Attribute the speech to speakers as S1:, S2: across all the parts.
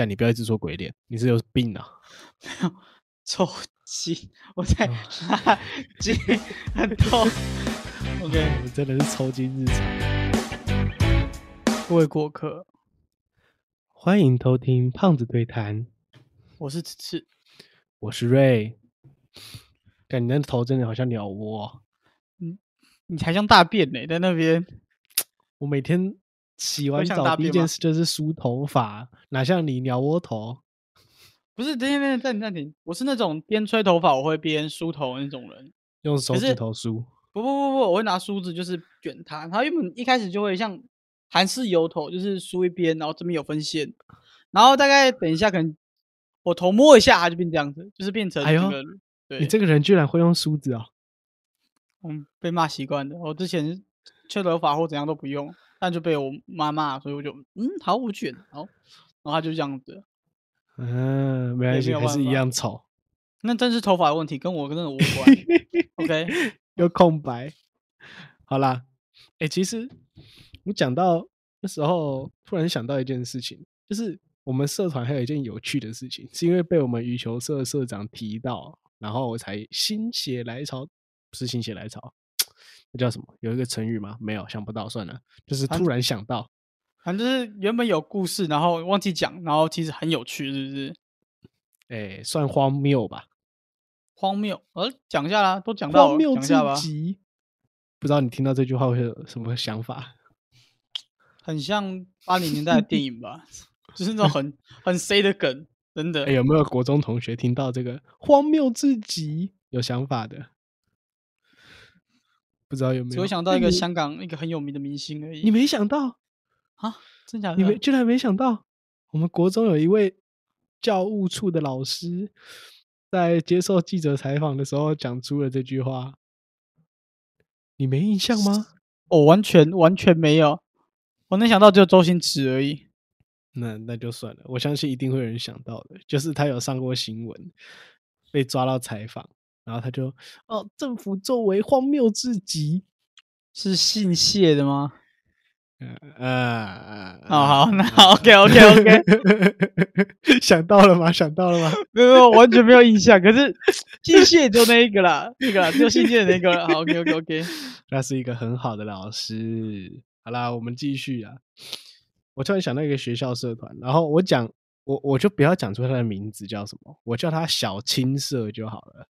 S1: 干，你不要一直说鬼脸，你是有病啊！
S2: 抽筋，我在
S1: 哈
S2: 筋很痛。OK，
S1: 我们真的是抽筋日常。
S2: 各位过客，
S1: 欢迎偷听胖子对谈，
S2: 我是吃吃
S1: 我是瑞。感，你那头真的好像鸟窝哦、
S2: 你才像大便呢、在那边。
S1: 我每天洗完澡第一件事就是梳头发，哪像你鸟窝头？
S2: 不是，等等一下暂停暂停，我是那种边吹头发我会边梳头的那种人。
S1: 用手指头梳。
S2: 不不不不，我会拿梳子就是卷它，它原本一开始就会像韩式油头，就是梳一边，然后这边有分线，然后大概等一下可能我头摸一下，它就变这样子，就是变成
S1: 哎呦你这个人居然会用梳子哦！
S2: 嗯被骂习惯的。我之前吹头发或怎样都不用，但就被我妈骂，所以我就嗯好我卷好，然后他就这样子。
S1: 嗯，没关系，还是一样丑，
S2: 那真是头发的问题，跟我真的无关。OK，
S1: 又空白。好啦，哎、其实我讲到那时候，突然想到一件事情，就是我们社团还有一件有趣的事情，是因为被我们羽球社社长提到，然后我才心血来潮，不是心血来潮，那叫什么？有一个成语吗？没有，想不到，算了，就是突然想到。
S2: 反正就是原本有故事，然后忘记讲，然后其实很有趣，是不是？
S1: 哎、算荒谬吧，
S2: 荒谬，呃，讲一下啦，都讲到了，
S1: 荒谬至。极。不知道你听到这句话会有什么想法？
S2: 很像八零年代的电影吧，就是那种很 很 C 的梗，真的。
S1: 哎、有没有国中同学听到这个荒谬至极有想法的？不知道有没有？
S2: 只会想到一个香港一个很有名的明星而已。
S1: 你没想到，
S2: 啊，真假的？
S1: 你没居然没想到，我们国中有一位教务处的老师，在接受记者采访的时候讲出了这句话，你没印象吗？
S2: 我 完全完全没有，我能想到只有周星驰而已。
S1: 那那就算了，我相信一定会有人想到的，就是他有上过新闻，被抓到采访，然后他就哦，政府作为荒谬至极，
S2: 是姓谢的吗？
S1: 呃呃，
S2: 哦，好，那 OK OK OK，
S1: 想到了吗？想到了吗？
S2: 没有没有，完全没有印象。可是姓谢就那一个啦，那个啦，只有姓谢的那个啦。好 OK OK OK，
S1: 那是一个很好的老师。好啦，我们继续啊。我突然想到一个学校社团，然后我讲我我就不要讲出他的名字叫什么，我叫他小青社就好了。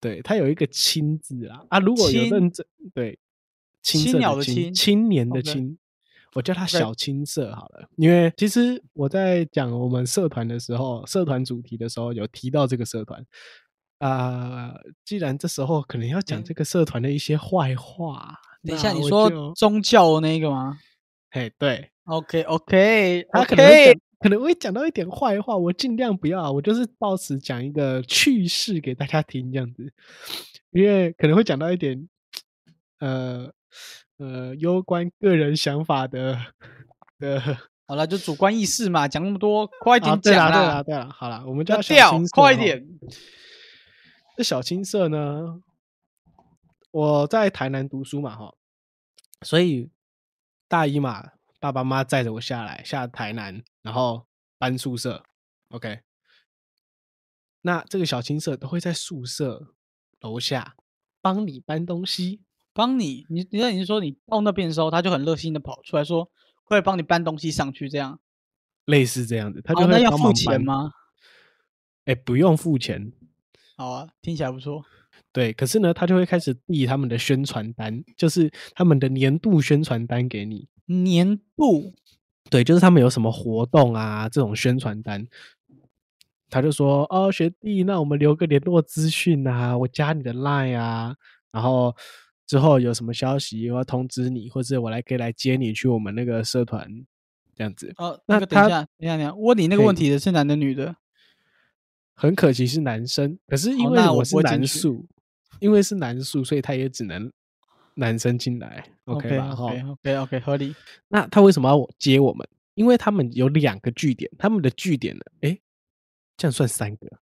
S1: 对他有一个“青”字啊啊，如果有
S2: 青
S1: 认真对青
S2: 鸟的青
S1: 青年的青，我叫他
S2: OK
S1: 小青社好了。因为其实我在讲我们社团的时候，社团主题的时候有提到这个社团。啊、既然这时候可能要讲
S2: 嗯
S1: 这个社团的一些坏话，
S2: 等一下，你说
S1: 就
S2: 宗教的那个吗
S1: 嘿，对
S2: ，？OK OK，
S1: 他可能可能会讲到一点坏话，我尽量不要啊，我就是到此讲一个趣事给大家听这样子，因为可能会讲到一点呃呃攸关个人想法的的。
S2: 好了，就主观意识嘛，讲那么多，快
S1: 啊，
S2: 点
S1: 对啦，
S2: 讲
S1: 对啦，对啦，好啦，我们叫小
S2: 要掉
S1: 青，社哈
S2: 快一点。
S1: 这小青色呢，我在台南读书嘛，哈，所以大一嘛，爸爸妈妈载着我下来，下台南，然后搬宿舍，OK。那这个小青社都会在宿舍楼下帮你搬东西，
S2: 帮你，你你那你是说你到那边的时候，他就很热心的跑出来说，会帮你搬东西上去，这样。
S1: 类似这样子，他就
S2: 哦，
S1: 会
S2: 那要付？钱吗？
S1: 哎，不用付钱，
S2: 好啊，听起来不错。
S1: 对，可是呢，他就会开始递他们的宣传单，就是他们的年度宣传单给你。
S2: 年度
S1: 对，就是他们有什么活动啊，这种宣传单，他就说哦，学弟，那我们留个联络资讯啊，我加你的 line 啊，然后之后有什么消息我要通知你，或者我来可以来接你去我们那个社团这样子。
S2: 哦，
S1: 那
S2: 那个等一
S1: 他
S2: 下，等一下，等一下，问你那个问题的是男的女的？
S1: 很可惜是男生，可是因为我是男宿，因为是男宿，所以他也只能男生进来，OK 吧？哈
S2: OK OK 合理。
S1: 那他为什么要我接我们？因为他们有两个据点，他们的据点呢，诶，这样算三个。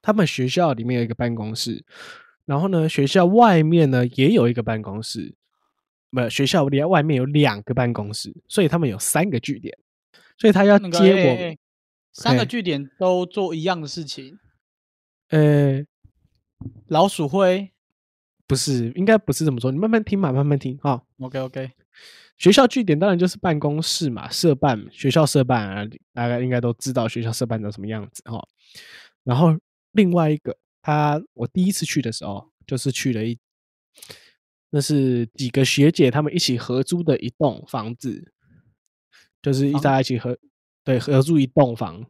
S1: 他们学校里面有一个办公室，然后呢，学校外面呢也有一个办公室，不，学校里外面有两个办公室，所以他们有三个据点。所以他要
S2: 那个
S1: 接我。
S2: 欸欸三个据点都做一样的事情，
S1: 呃，
S2: 老鼠会
S1: 不是，应该不是这么说，你慢慢听嘛，慢慢听哈。
S2: OK OK，
S1: 学校据点当然就是办公室嘛，社办学校社办啊，大家应该都知道学校社办长什么样子哈。然后另外一个，他我第一次去的时候，就是去了一，那是几个学姐他们一起合租的一栋房子，就是一
S2: 房
S1: 大家一起合对合租一栋房，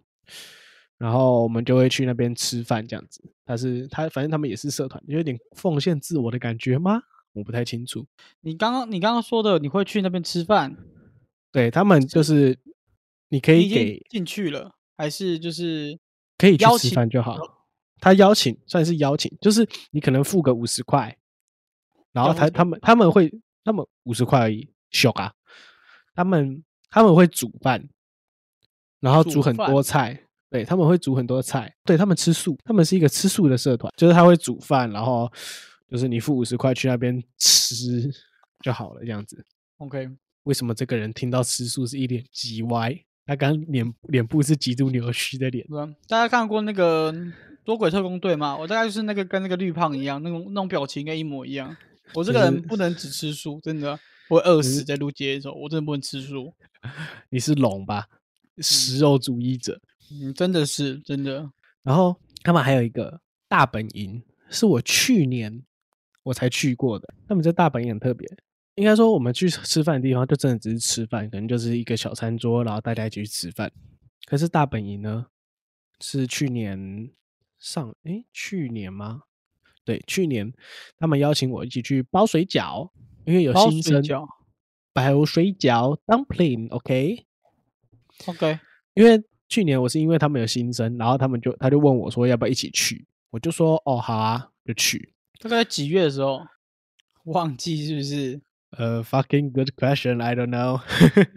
S1: 然后我们就会去那边吃饭这样子。他是他反正他们也是社团，有点奉献自我的感觉吗？我不太清楚。
S2: 你刚刚你刚刚说的你会去那边吃饭，
S1: 对他们就是你可以给
S2: 进去了，还是就是
S1: 可以去吃
S2: 邀请
S1: 饭就好。他邀请算是邀请，就是你可能付个五十块，然后他他们他们会他们五十块而已，小啊，他们他们会煮饭，然后
S2: 煮
S1: 煮很多菜，对他们会煮很多菜，对他们吃素，他们是一个吃素的社团，就是他会煮饭，然后就是你付五十块去那边吃就好了，这样子。
S2: OK？
S1: 为什么这个人听到吃素是一脸极歪？他刚脸脸部是极度扭曲的脸。
S2: 大家看过那个《多鬼特工队》吗？我大概就是那个跟那个绿胖一样，那种那种表情应该一模一样。我这个人不能只吃素，真的我会饿死在路街的时候，我真的不能吃素。
S1: 你是龙吧？食肉主义者。
S2: 嗯，真的是真的。
S1: 然后他们还有一个大本营，是我去年我才去过的。他们这大本营很特别，应该说我们去吃饭的地方就真的只是吃饭，可能就是一个小餐桌，然后大家一起去吃饭。可是大本营呢，是去年上诶，去年吗？对，去年他们邀请我一起去包水饺，因为有新生
S2: 水饺
S1: 包水饺 dumpling，OK、
S2: OK，
S1: 因为去年我是因为他们有新生，然后他们就他就问我说要不要一起去，我就说哦好啊，就去。
S2: 大概几月的时候？忘记是不是？
S1: 呃，fucking good question，I don't know。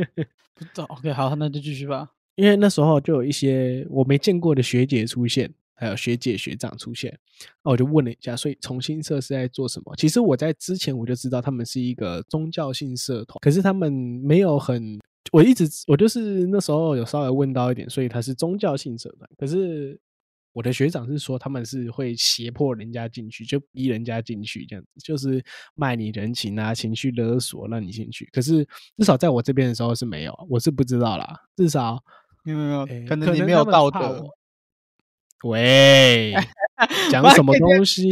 S2: 不知道。OK，好，那就继续吧。
S1: 因为那时候就有一些我没见过的学姐出现，还有学姐学长出现，那我就问了一下，所以重新社是在做什么？其实我在之前我就知道他们是一个宗教性社团，可是他们没有很，我一直我就是那时候有稍微问到一点，所以他是宗教性社团，可是我的学长是说他们是会胁迫人家进去，就逼人家进去这样子，就是卖你人情啊，情绪勒索让你进去。可是至少在我这边的时候是没有，我是不知道啦，至少。
S2: 没有没有，可能你没有道德。
S1: 喂，讲 什么东西？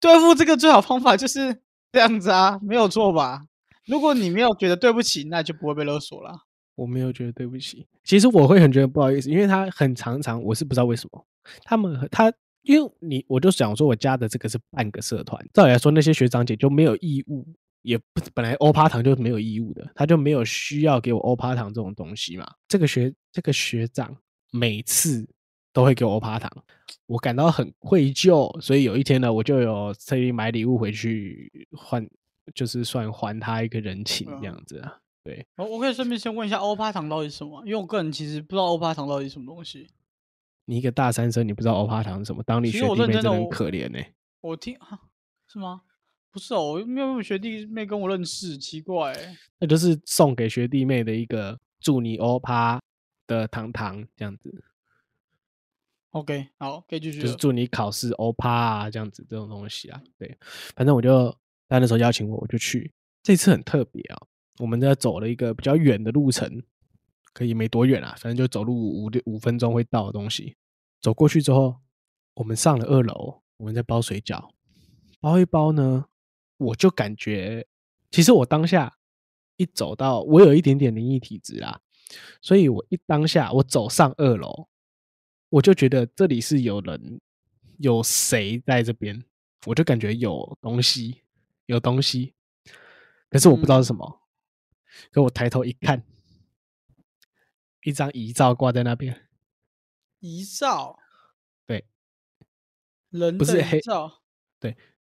S2: 对付这个最好方法就是这样子啊，没有错吧？如果你没有觉得对不起，那就不会被勒索了。
S1: 我没有觉得对不起，其实我会很觉得不好意思，因为他很常常，我是不知道为什么他们他，因为你我就想说我加的这个是半个社团，照理来说那些学长姐就没有义务，也不本来欧趴堂就没有义务的，他就没有需要给我欧趴堂这种东西嘛。这个学这个学长每次都会给我欧趴堂，我感到很愧疚，所以有一天呢，我就有特意买礼物回去换，就是算还他一个人情这样子啊。对，
S2: 我我可以顺便先问一下欧趴糖到底是什么？因为我个人其实不知道欧趴糖到底是什么东西。
S1: 你一个大三生，你不知道欧趴糖是什么？当你学弟妹真的很可怜呢、
S2: 我听啊，是吗？不是哦，我没有学弟妹跟我认识，奇怪欸。
S1: 那就是送给学弟妹的一个祝你欧趴的糖糖这样子
S2: ，OK，好，可以继续。
S1: 就是祝你考试欧趴啊这样子这种东西啊。对，反正我就他那时候邀请我，我就去。这次很特别啊，我们在走了一个比较远的路程，可以没多远啊，反正就走路五六五分钟会到的东西。走过去之后，我们上了二楼，我们在包水饺，包一包呢，我就感觉，其实我当下一走到，我有一点点灵异体质啦，所以我一当下我走上二楼，我就觉得这里是有人，有谁在这边，我就感觉有东西，有东西，可是我不知道是什么。可我抬头一看，一张遗照挂在那边，
S2: 遗照，
S1: 对，
S2: 人的
S1: 不是黑
S2: 遗照，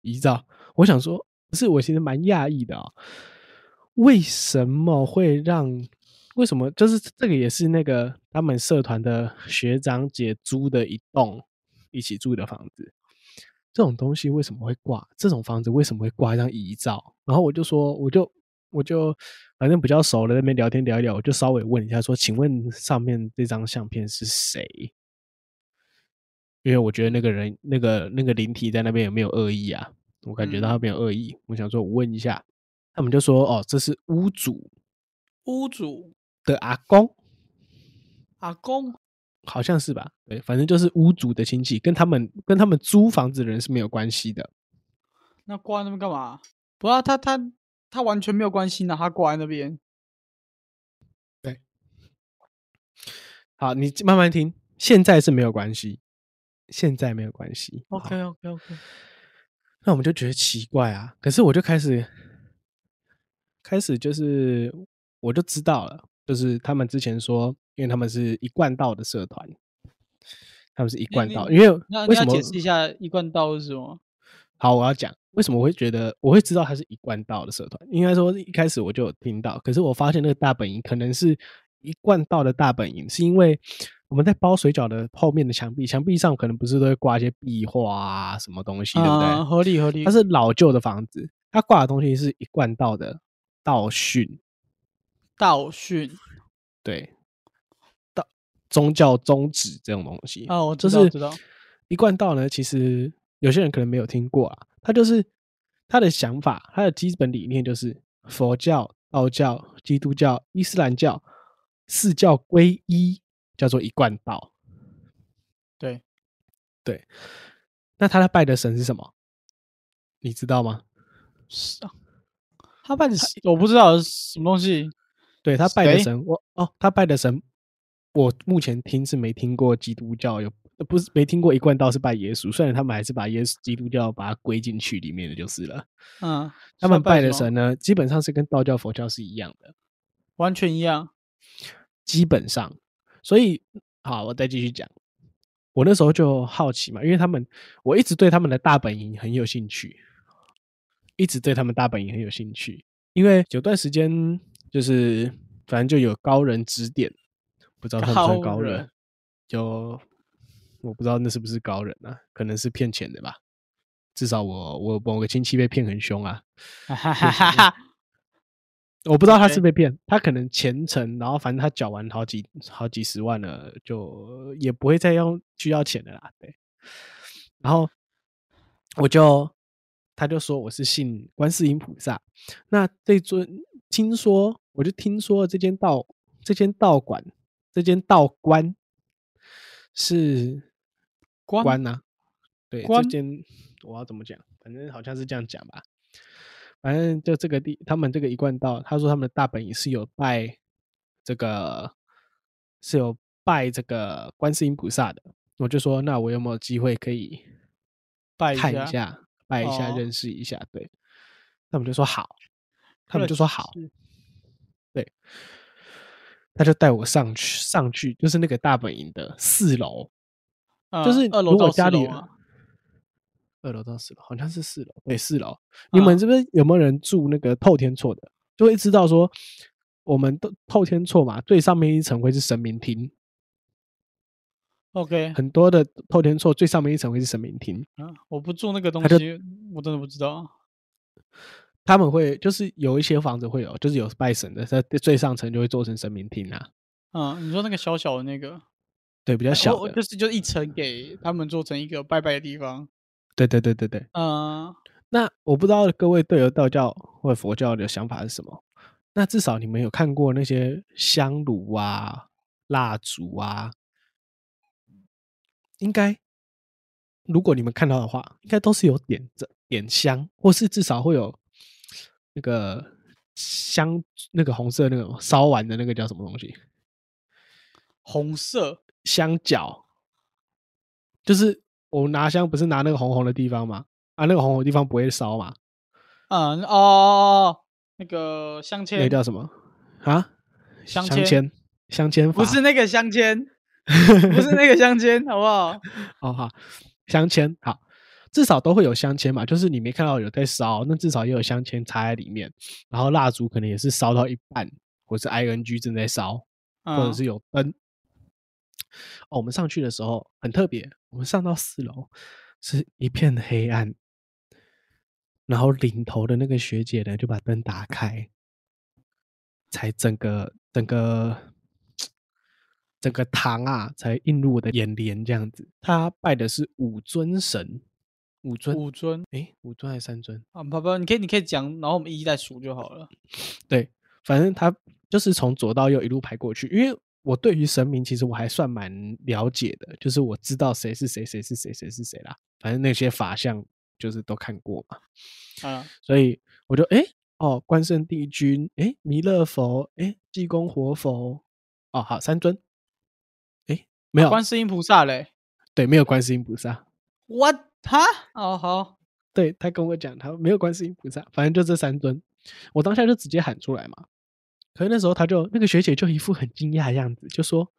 S1: 遗照。我想说，不是，我其实蛮讶异的啊、为什么会让？为什么就是这个也是那个他们社团的学长姐租的一栋一起住的房子？这种东西为什么会挂？这种房子为什么会挂一张遗照？然后我就说，我就我就反正比较熟了，那边聊天聊一聊，我就稍微问一下说，请问上面这张相片是谁？因为我觉得那个人那个那个灵体在那边有没有恶意啊？我感觉到他没有恶意，我想说我问一下，他们就说哦，这是屋主
S2: 屋主
S1: 的阿公，
S2: 阿公
S1: 好像是吧？对，反正就是屋主的亲戚，跟他们跟他们租房子的人是没有关系的。
S2: 那挂在那边干嘛？不啊，他他他完全没有关系呢，他挂在那边。
S1: 对好，你慢慢听，现在是没有关系，现在没有关系。
S2: OK OK OK，
S1: 那我们就觉得奇怪啊，可是我就开始开始就是我就知道了，就是他们之前说，因为他们是一贯道的社团，他们是一贯道，因为
S2: 那
S1: 为什么
S2: 解释一下一贯道是什么？
S1: 好，我要讲为什么我会觉得我会知道它是一贯道的社团。应该说一开始我就有听到，可是我发现那个大本营可能是一贯道的大本营，是因为我们在包水饺的后面的墙壁，墙壁上可能不是都会挂一些壁画啊什么东西，对不对？
S2: 啊合理合理。
S1: 它是老旧的房子，它挂的东西是一贯道的道训，
S2: 道训
S1: 对，道宗教宗旨这种东西
S2: 哦，我
S1: 就是
S2: 知道知道。
S1: 一贯道呢，其实有些人可能没有听过啊，他就是他的想法，他的基本理念就是佛教、道教、基督教、伊斯兰教四教归一，叫做一贯道。
S2: 对，对
S1: 那他的拜的神是什么？你知道吗？
S2: 是啊。他拜的神我不知道是什么东西。
S1: 对他拜的神，我哦，他拜的神，我目前听是没听过基督教有，呃不是没听过一贯道是拜耶稣，虽然他们还是把耶稣基督教把它归进去里面的就是了。
S2: 嗯，
S1: 他们拜的神呢，基本上是跟道教、佛教是一样的，
S2: 完全一样。
S1: 基本上。所以，好，我再继续讲。我那时候就好奇嘛，因为他们，我一直对他们的大本营很有兴趣，一直对他们大本营很有兴趣，因为有段时间就是反正就有高人指点，不知道算不算高人，就我不知道那是不是高人啊，可能是骗钱的吧。至少我我某个亲戚被骗很凶啊，
S2: 哈哈哈哈哈。
S1: 我不知道他是被骗，他可能前程，然后反正他缴完好几好几十万了，就也不会再用需要钱的啦。对，然后我就他就说我是信观世音菩萨，那这尊听说我就听说这间道这间道馆这间道观是
S2: 关
S1: 关呐、对，这
S2: 关
S1: 间我要怎么讲？反正好像是这样讲吧。反正就这个地，他们这个一贯道，他说他们的大本营是有拜这个，是有拜这个观世音菩萨的。我就说，那我有没有机会可以
S2: 拜
S1: 看一下、拜一下、
S2: 哦
S1: 认识一下？对，他们就说好，他们就说好，
S2: 是
S1: 对，他就带我上去，上去就是那个大本营的四楼，就是
S2: 嗯二楼到四
S1: 如果家里
S2: 楼啊
S1: 二楼到四楼，好像是四楼，对，四楼。你们
S2: 嗯
S1: 这边有没有人住那个透天厝的？就会知道说，我们的透天厝嘛，最上面一层会是神明厅
S2: ，OK，
S1: 很多的透天厝最上面一层会是神明厅，
S2: 啊，我不住那个东西，我真的不知道。
S1: 他们会就是有一些房子会有，就是有拜神的，在最上层就会做成神明厅啊，
S2: 嗯，你说那个小小的那个，
S1: 对，比较小
S2: 就是就一层给他们做成一个拜拜的地方。
S1: 对对对对对。
S2: 嗯，
S1: 那我不知道各位对于道教或佛教的想法是什么？那至少你们有看过那些香炉啊、蜡烛啊，应该如果你们看到的话，应该都是有点着点香，或是至少会有那个香，那个红色那个烧完的那个叫什么东西？
S2: 红色
S1: 香角，就是我拿香不是拿那个红红的地方吗？啊，那个红红的地方不会烧嘛？
S2: 嗯哦那个香签
S1: 那个叫什么啊？
S2: 香签
S1: 签，香签
S2: 不是那个香签，不是那个香签，好不好？
S1: 哦好，香签好，至少都会有香签嘛，就是你没看到有在烧，那至少也有香签插在里面，然后蜡烛可能也是烧到一半，或是 ing 正在烧，或者
S2: 嗯
S1: 是有灯。哦，我们上去的时候很特别，我们上到四楼是一片黑暗，然后领头的那个学姐呢就把灯打开，才整个整个整个堂啊，才映入我的眼帘这样子。他拜的是五尊神，五尊，
S2: 五尊
S1: 哎，五尊还是三尊？
S2: 啊，不不，你可以你可以讲，然后我们一一再数就好了。
S1: 对，反正他就是从左到右一路排过去，因为我对于神明其实我还算蛮了解的，就是我知道谁是谁，谁是谁，谁是谁啦。反正那些法相就是都看过嘛，
S2: 啊，
S1: 所以我就诶哦，关圣帝君，诶，弥勒佛，诶，济公活佛，哦，好，三尊，诶，没有，
S2: 观世音菩萨嘞
S1: 对，没有观世音菩萨。
S2: ？What？哈？哦，好，
S1: 对他跟我讲，他没有观世音菩萨，反正就这三尊。我当下就直接喊出来嘛。可是那时候他就那个学姐就一副很惊讶的样子，就说：“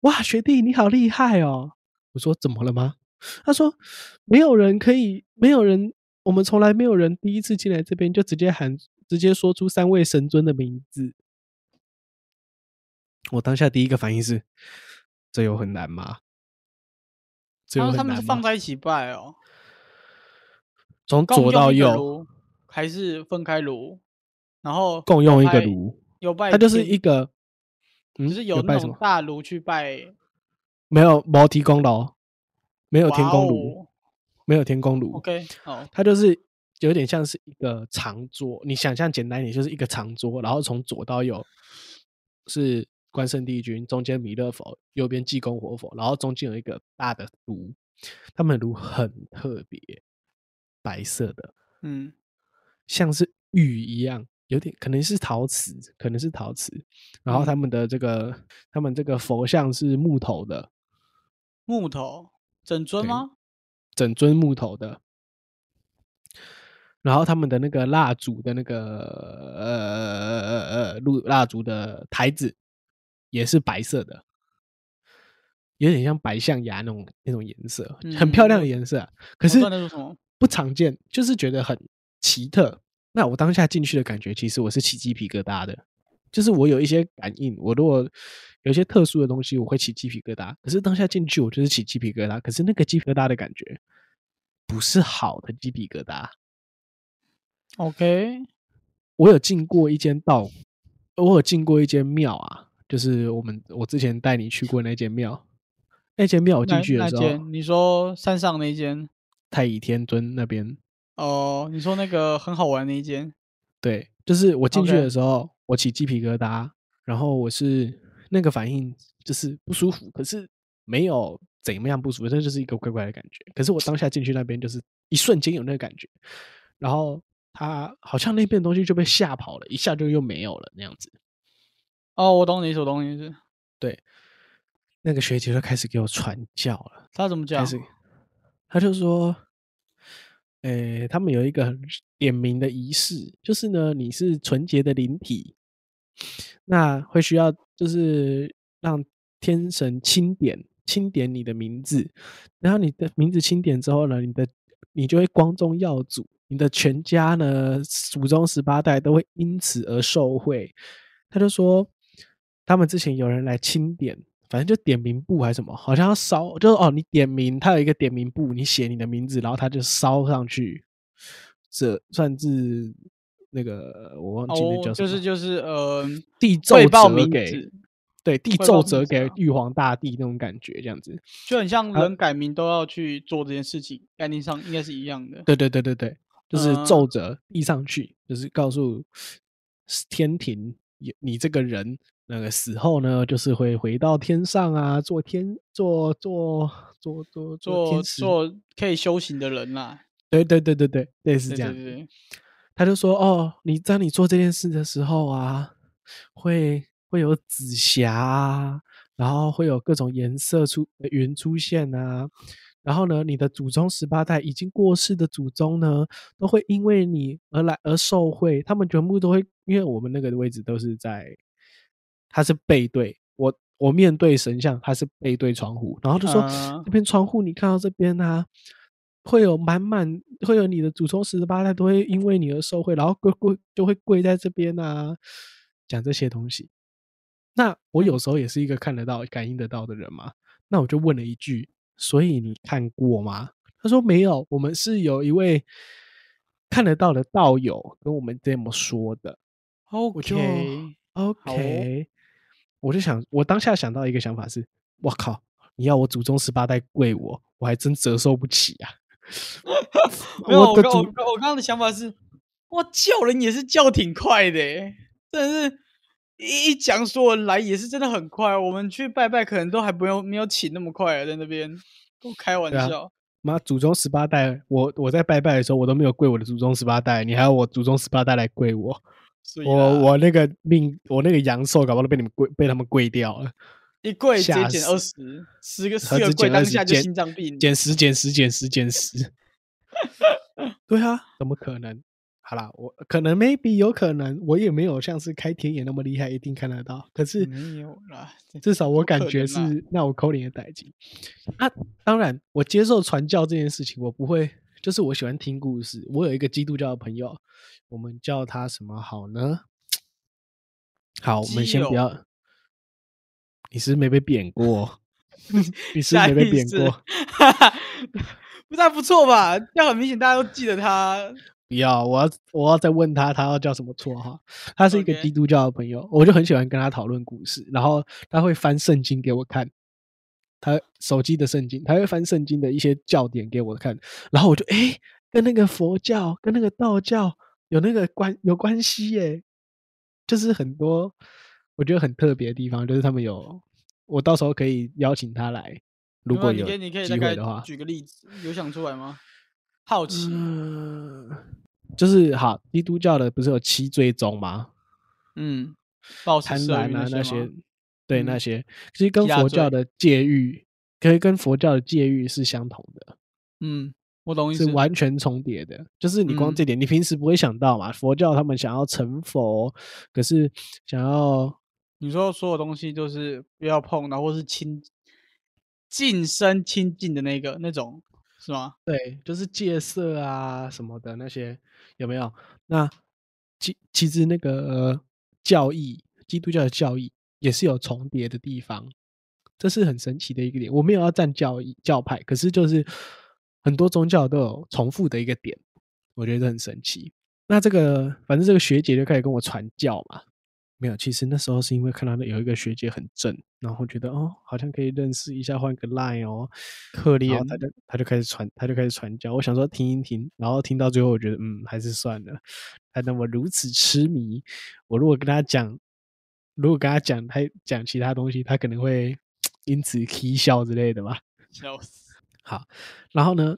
S1: 哇，学弟你好厉害哦！”我说：“怎么了吗？”他说：“没有人可以，没有人，我们从来没有人第一次进来这边就直接喊，直接说出三位神尊的名字。”我当下第一个反应是：这有很难吗？这有
S2: 他们是放在一起拜哦，
S1: 从左到右
S2: 还是分开炉？然后
S1: 共用一个，炉。
S2: 有拜
S1: 它就是一个，嗯，
S2: 就是有那种
S1: 拜什么？
S2: 大炉去拜
S1: 没有毛提供炉，没有天
S2: 哇
S1: 宫炉，
S2: 哦
S1: 没有天宫炉。
S2: OK，好，
S1: 它就是有点像是一个长桌，你想象简单一点，就是一个长桌，然后从左到右是关圣帝君，中间弥勒佛，右边济公活佛，然后中间有一个大的炉，他们的炉很特别，白色的，
S2: 嗯，
S1: 像是玉一样，有点可能是陶瓷，可能是陶瓷。然后他
S2: 嗯
S1: 们的这个，他们这个佛像是木头的，
S2: 木头整尊
S1: 对
S2: 吗？
S1: 整尊木头的。然后他们的那个蜡烛的那个呃呃呃呃蜡蜡烛的台子也是白色的，有点像白象牙那种那种颜色，很漂亮的
S2: 嗯
S1: 颜色啊、可是不常见，就是觉得很奇特。那我当下进去的感觉，其实我是起鸡皮疙瘩的，就是我有一些感应，我如果有一些特殊的东西，我会起鸡皮疙瘩。可是当下进去，我就是起鸡皮疙瘩，可是那个鸡皮疙瘩的感觉不是好的鸡皮疙瘩。
S2: ？OK，
S1: 我有进过一间道，我有进过一间庙啊，就是我们我之前带你去过那间庙，那间庙我进去的时候，
S2: 你说山上那间
S1: 太乙天尊那边
S2: 哦，你说那个很好玩那一间
S1: 对，就是我进去的时候我起鸡皮疙瘩，然后我是那个反应就是不舒服，可是没有怎么样不舒服，这就是一个怪怪的感觉。可是我当下进去那边，就是一瞬间有那个感觉，然后他好像那边东西就被吓跑了，一下就又没有了那样子。
S2: 哦，我懂你意思，我懂你意思。
S1: 那个学姐就开始给我传教了。
S2: 他怎么讲
S1: 开？始，他就说，诶、他们有一个很点名的仪式，就是呢，你是纯洁的灵体，那会需要就是让天神钦点钦点你的名字，然后你的名字钦点之后呢，你的你就会光宗耀祖，你的全家呢祖宗十八代都会因此而受惠。他就说，他们之前有人来清点，反正就点名簿还是什么，好像要烧，就是哦，你点名，他有一个点名簿，你写你的名字，然后他就烧上去，这算是那个我忘记那
S2: 哦，
S1: 叫什么，
S2: 就是就是呃，
S1: 地奏折给
S2: 字，
S1: 对地奏折给玉皇大帝那种感觉，这样子。
S2: 就很像
S1: 啊
S2: 人改名都要去做这件事情，概念上应该是一样的。
S1: 对对对对对，就是
S2: 嗯
S1: 奏折递上去，就是告诉天庭，你你这个人那个死后呢，就是会回到天上啊，做天做做做做
S2: 做。做可以修行的人啦，
S1: 对对对对对，类似
S2: 对
S1: 这样子。
S2: 对对，
S1: 他就说：“哦，你在你做这件事的时候啊，会会有紫霞啊，然后会有各种颜色出的云出现啊，然后呢，你的祖宗十八代已经过世的祖宗呢，都会因为你而来而受惠，他们全部都会，因为我们那个位置都是在，他是背对我，我面对神像，他是背对窗户，然后就说、
S2: 啊
S1: 这边窗户你看到这边啊，会有满满会有你的祖宗十八代都会因为你而受惠，然后跪跪就会跪在这边啊，讲这些东西。那我有时候也是一个看得到、感应得到的人嘛，那我就问了一句：“所以你看过吗？”他说：“没有，我们是有一位看得到的道友跟我们这么说的。”我就 OK，OK，我就想，我当下想到一个想法是，我靠，你要我祖宗十八代跪我，我还真折受不起啊。
S2: 没有，我刚我刚我刚刚的想法是，哇，叫人也是叫挺快的欸，真的是一一讲所有人来也是真的很快。我们去拜拜可能都还不用没有请那么快啊，在那边都开玩笑。
S1: 妈，祖宗十八代，我我在拜拜的时候，我都没有跪我的祖宗十八代，你还要我祖宗十八代来跪我？
S2: 所以
S1: 我我那个命，我那个阳寿，搞不好都被你们跪，被他们跪掉了。
S2: 一跪直接减二十，十个
S1: 何
S2: 四个跪当下就心脏病。
S1: 减十，减十，减十，减十。对啊，怎么可能？好啦，我可能 maybe 有可能，我也没有像是开天眼那么厉害，一定看得到。可是
S2: 没有啦，
S1: 至少我感觉是那我扣零的代金。啊，当然，我接受传教这件事情，我不会，就是我喜欢听故事。我有一个基督教的朋友，我们叫他什么好呢？好，我们先不要。你是没被贬过？你是是没被贬 过？
S2: 不太不错吧？这样很明显大家都记得他。
S1: 不要，我要我要再问他，他要叫什么绰号？他是一个基督教的朋友，我就很喜欢跟他讨论故事，然后他会翻圣经给我看，他手机的圣经，他会翻圣经的一些教典给我看，然后我就诶，跟那个佛教跟那个道教有那个关有关系耶，就是很多我觉得很特别的地方，就是他们有，我到时候可以邀请他来，如果有机会的话，
S2: 举个例子，有想出来吗？好奇，
S1: 嗯，就是好，基督教的不是有七罪宗吗？
S2: 嗯，
S1: 贪婪啊那
S2: 些，
S1: 对
S2: 嗯
S1: 那些，其实跟佛教的戒欲，可以跟佛教的戒欲是相同的，
S2: 嗯，我懂意
S1: 是
S2: 思。
S1: 完全重叠的。就是你光
S2: 嗯
S1: 这点，你平时不会想到嘛？佛教他们想要成佛，可是想要
S2: 你说所有东西就是不要碰，然后或是亲近身亲近的那个那种，是吗？
S1: 对，就是戒色啊什么的那些有没有？那其其实那个、呃教义，基督教的教义也是有重叠的地方，这是很神奇的一个点。我没有要站教义教派，可是就是很多宗教都有重复的一个点，我觉得很神奇。那这个反正这个学姐就开始跟我传教嘛，没有，其实那时候是因为看到有一个学姐很正，然后觉得哦，好像可以认识一下，换个 line 哦，
S2: 可
S1: 然后他就他就开始传，他就开始传教。我想说听一听，然后听到最后，我觉得嗯，还是算了。他那么如此痴迷，我如果跟他讲，如果跟他讲，他讲其他东西，他可能会因此啼笑之类的吧。
S2: 笑死。
S1: 好然后呢，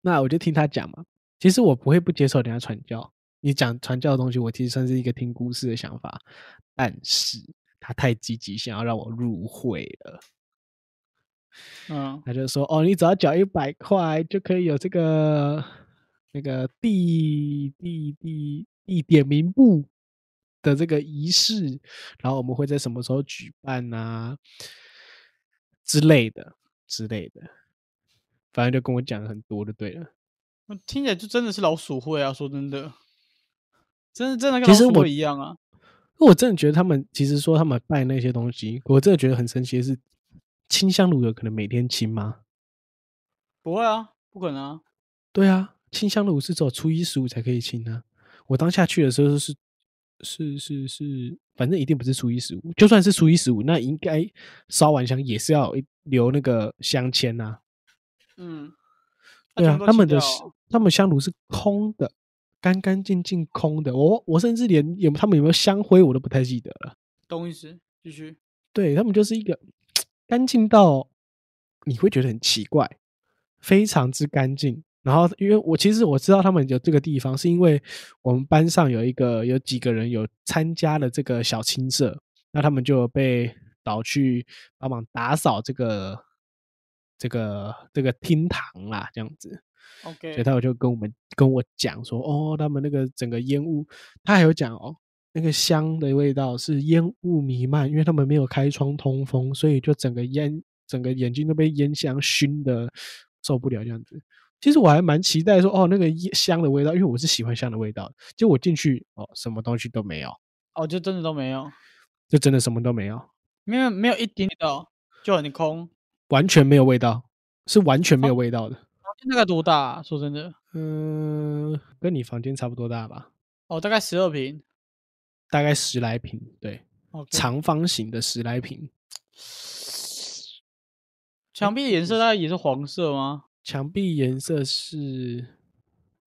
S1: 那我就听他讲嘛。其实我不会不接受人家传教，你讲传教的东西，我其实算是一个听故事的想法，但是他太积极，想要让我入会了。
S2: 嗯，
S1: 他就说：“哦，你只要缴一百块就可以有这个那个地地地地点名簿的这个仪式，然后我们会在什么时候举办啊之类的之类的，反正就跟我讲了很多就对了。
S2: 我听起来就真的是老鼠会啊！说真的，真的真的跟老鼠会一样啊。
S1: 我真的觉得他们其实说他们拜那些东西，我真的觉得很神奇的是，清香炉有可能每天清吗？
S2: 不会啊，不可能啊。
S1: 对啊，清香炉是只有初一十五才可以清啊。我当下去的时候是是是是，反正一定不是初一十五，就算是初一十五，那应该烧完香也是要留那个香签呐、
S2: 嗯，
S1: 对啊，他们的他们香炉是空的，干干净净空的。我我甚至连有他们有没有香灰我都不太记得了。
S2: 懂意思。继续。
S1: 对他们就是一个干净到你会觉得很奇怪，非常之干净。然后，因为我其实我知道他们有这个地方，是因为我们班上有一个有几个人有参加了这个小青社，那他们就被导去帮忙打扫这个这个这个厅堂啦，这样子。
S2: OK，
S1: 所以他就跟我们跟我讲说，哦，他们那个整个烟雾，他还有讲哦，那个香的味道是烟雾弥漫，因为他们没有开窗通风，所以就整个烟整个眼睛都被烟香熏的受不了这样子。其实我还蛮期待说，哦，那个烟香的味道，因为我是喜欢香的味道的。结果我进去，哦，什么东西都没有，
S2: 哦，就真的都没有，
S1: 就真的什么都没有，
S2: 没有没有一点点到，就很空。
S1: 完全没有味道，是完全没有味道的。
S2: 房间大概多大、啊？说真的，
S1: 嗯，跟你房间差不多大吧？
S2: 哦，大概十二平。
S1: 大概十来平，对长方形的十来平，
S2: 墙壁的颜色大概也是黄色吗？
S1: 墙壁颜色是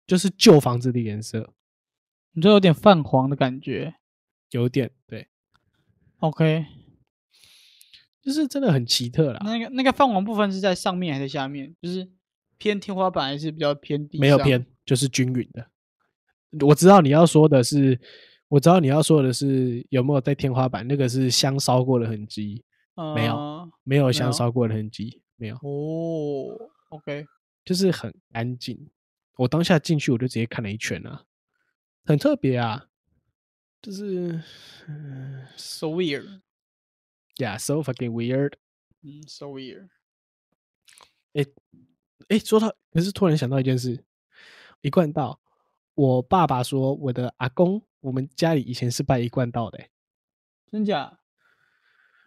S1: 就是旧房子的颜色，
S2: 你这有点泛黄的感觉。
S1: 有点对
S2: ，OK，
S1: 就是真的很奇特啦。
S2: 那个那个泛黄部分是在上面还是下面？就是偏天花板还是比较偏地？
S1: 没有偏，，就是均匀的。我知道你要说的是，我知道你要说的是有没有在天花板那个是香烧过的痕迹，没有
S2: 呃
S1: 没有香烧过的痕迹，没有，
S2: 哦，OK，
S1: 就是很安静。我当下进去我就直接看了一圈啊，很特别啊，就是嗯
S2: so
S1: weird，，Yeah，so fucking weird。
S2: 嗯，so weird。
S1: 哎，说到，可是突然想到一件事，一贯道，我爸爸说我的阿公，我们家里以前是拜一贯道的、欸，
S2: 真假？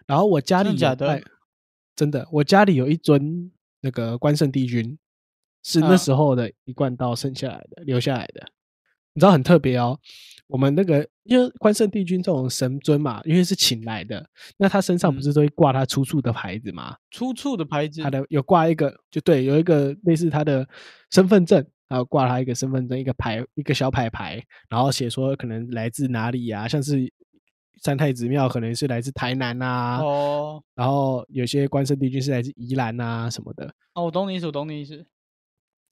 S1: 然后我家里
S2: 真的假的
S1: 真的，我家里有一尊那个关圣帝君，是那
S2: 嗯
S1: 时候的一贯道剩下来的、留下来的。你知道很特别哦，我们那个因为关圣帝君这种神尊嘛，因为是请来的，那他身上不
S2: 嗯
S1: 是都会挂他出处的牌子嘛？
S2: 出处的牌子
S1: 他，的有挂一个，就对，有一个类似他的身份证，还有挂他一个身份证，一个牌，一个小牌牌，然后写说可能来自哪里啊，像是三太子庙可能是来自台南啊，
S2: 哦，
S1: 然后有些关圣帝君是来自宜兰啊什么的。
S2: 哦，我懂你意思，我懂你意思。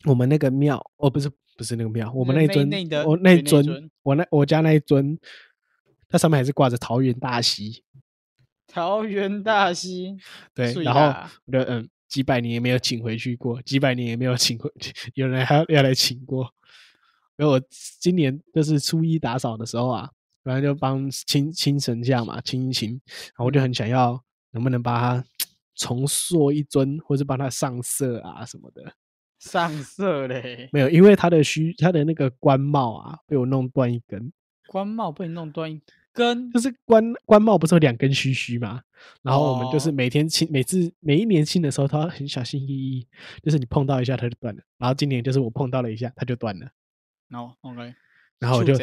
S1: 我们那个庙，哦，不是不是那个庙，我们
S2: 那那
S1: 那尊我
S2: 那一
S1: 尊
S2: 尊
S1: 我那我家那一尊，它上面还是挂着桃园大溪，
S2: 桃园大溪，
S1: 对，然后
S2: 啦
S1: 我就嗯，几百年也没有请回去过，几百年也没有请回，有人还要要来请过。因为我今年就是初一打扫的时候啊，反正就帮清清神像嘛，清一清，然后我就很想要能不能把它重塑一尊，或是帮它上色啊什么的。
S2: 上色嘞，
S1: 没有，因为他的须，他的那个官帽啊，被我弄断一根。
S2: 官帽被你弄断一根
S1: 就，是官官帽不是有两根须须嘛？然后我们就是
S2: 哦
S1: 每天清，每次每一年清的时候，他很小心翼翼，就是你碰到一下它就断了。然后今年就是我碰到了一下，它就断了。
S2: 然后 OK，
S1: 然后我就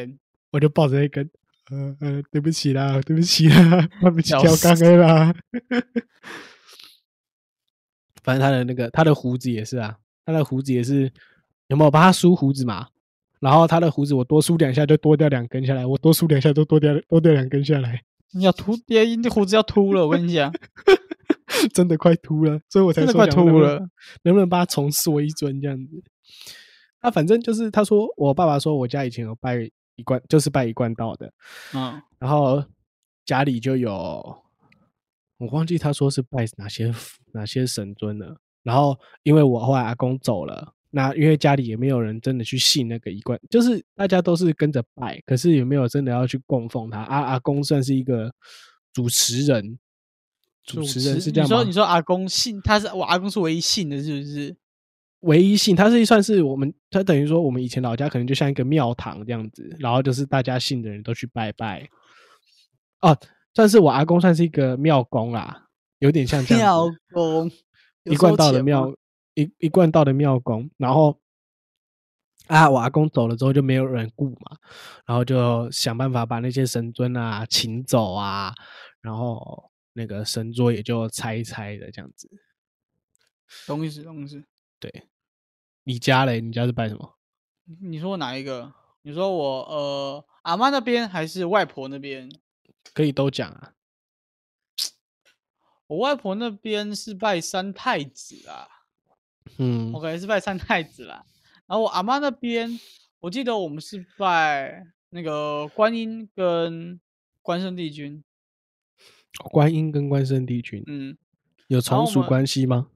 S1: 我就抱着一根，呃呃，对不起啦，对不起啦，对不起
S2: 笑
S1: 跳缸
S2: 死
S1: 了啦。反正他的那个他的胡子也是啊，他的胡子也是有没有帮他梳胡子嘛？然后他的胡子我多梳两下就多掉两根下来，我多梳两下就多掉多掉两根下来，
S2: 你要秃，爹，你胡子要秃了，我跟你讲，
S1: 真的快秃了，所以我才说想能不能
S2: 秃了。
S1: 能不能把它重塑一尊这样子？啊，反正就是他说我爸爸说我家以前有拜一贯，就是拜一贯道的，
S2: 嗯，
S1: 然后家里就有，我忘记他说是拜哪些哪些神尊了。然后因为我后来阿公走了，那因为家里也没有人真的去信那个一贯，就是大家都是跟着拜，可是也没有真的要去供奉他？阿阿公算是一个主持人，主持人是这样吗？
S2: 你说你说阿公信，他是我阿公是唯一信的，是不是？
S1: 唯一性，它是算是我们，它等于说我们以前老家可能就像一个庙堂这样子，然后就是大家信的人都去拜拜。哦，算是我阿公算是一个庙公啦，有点像这样
S2: 庙，公
S1: 一贯道的庙，一一贯道的庙公。然后啊，我阿公走了之后就没有人顾嘛，然后就想办法把那些神尊啊请走啊，然后那个神桌也就拆一拆的这样子。
S2: 懂意思，懂意思。
S1: 对，你家嘞？你家是拜什么？
S2: 你说哪一个？你说我呃阿妈那边还是外婆那边？
S1: 可以都讲啊。
S2: 我外婆那边是拜三太子啊
S1: 嗯
S2: ，，OK 是拜三太子啦。然后我阿妈那边，我记得我们是拜那个观音跟关圣帝君。
S1: 观音跟关圣帝君
S2: 嗯，
S1: 有
S2: 后
S1: 从属关系吗？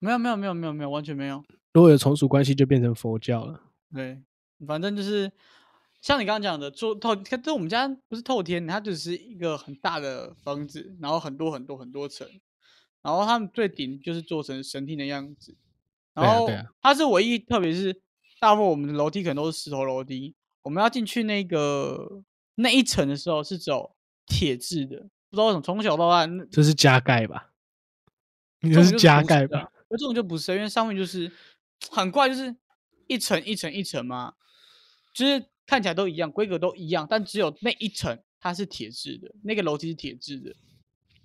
S2: 没有没有没有没有没有完全没有。
S1: 如果有从属关系，就变成佛教了。
S2: 对，反正就是像你刚刚讲的，做透，看这我们家不是透天，它只是一个很大的房子，然后很多很多很多层，然后他们最顶就是做成神厅的样子，然后它是唯一，特别是大部分我们的楼梯可能都是石头楼梯，我们要进去那个那一层的时候是走铁质的，不知道为什么从小到大
S1: 这是加盖吧？你
S2: 这是
S1: 加盖吧？
S2: 而这种就不是，因为上面就是很怪，就是一层一层一层嘛，就是看起来都一样，规格都一样，但只有那一层它是铁质的，那个楼梯是铁质的。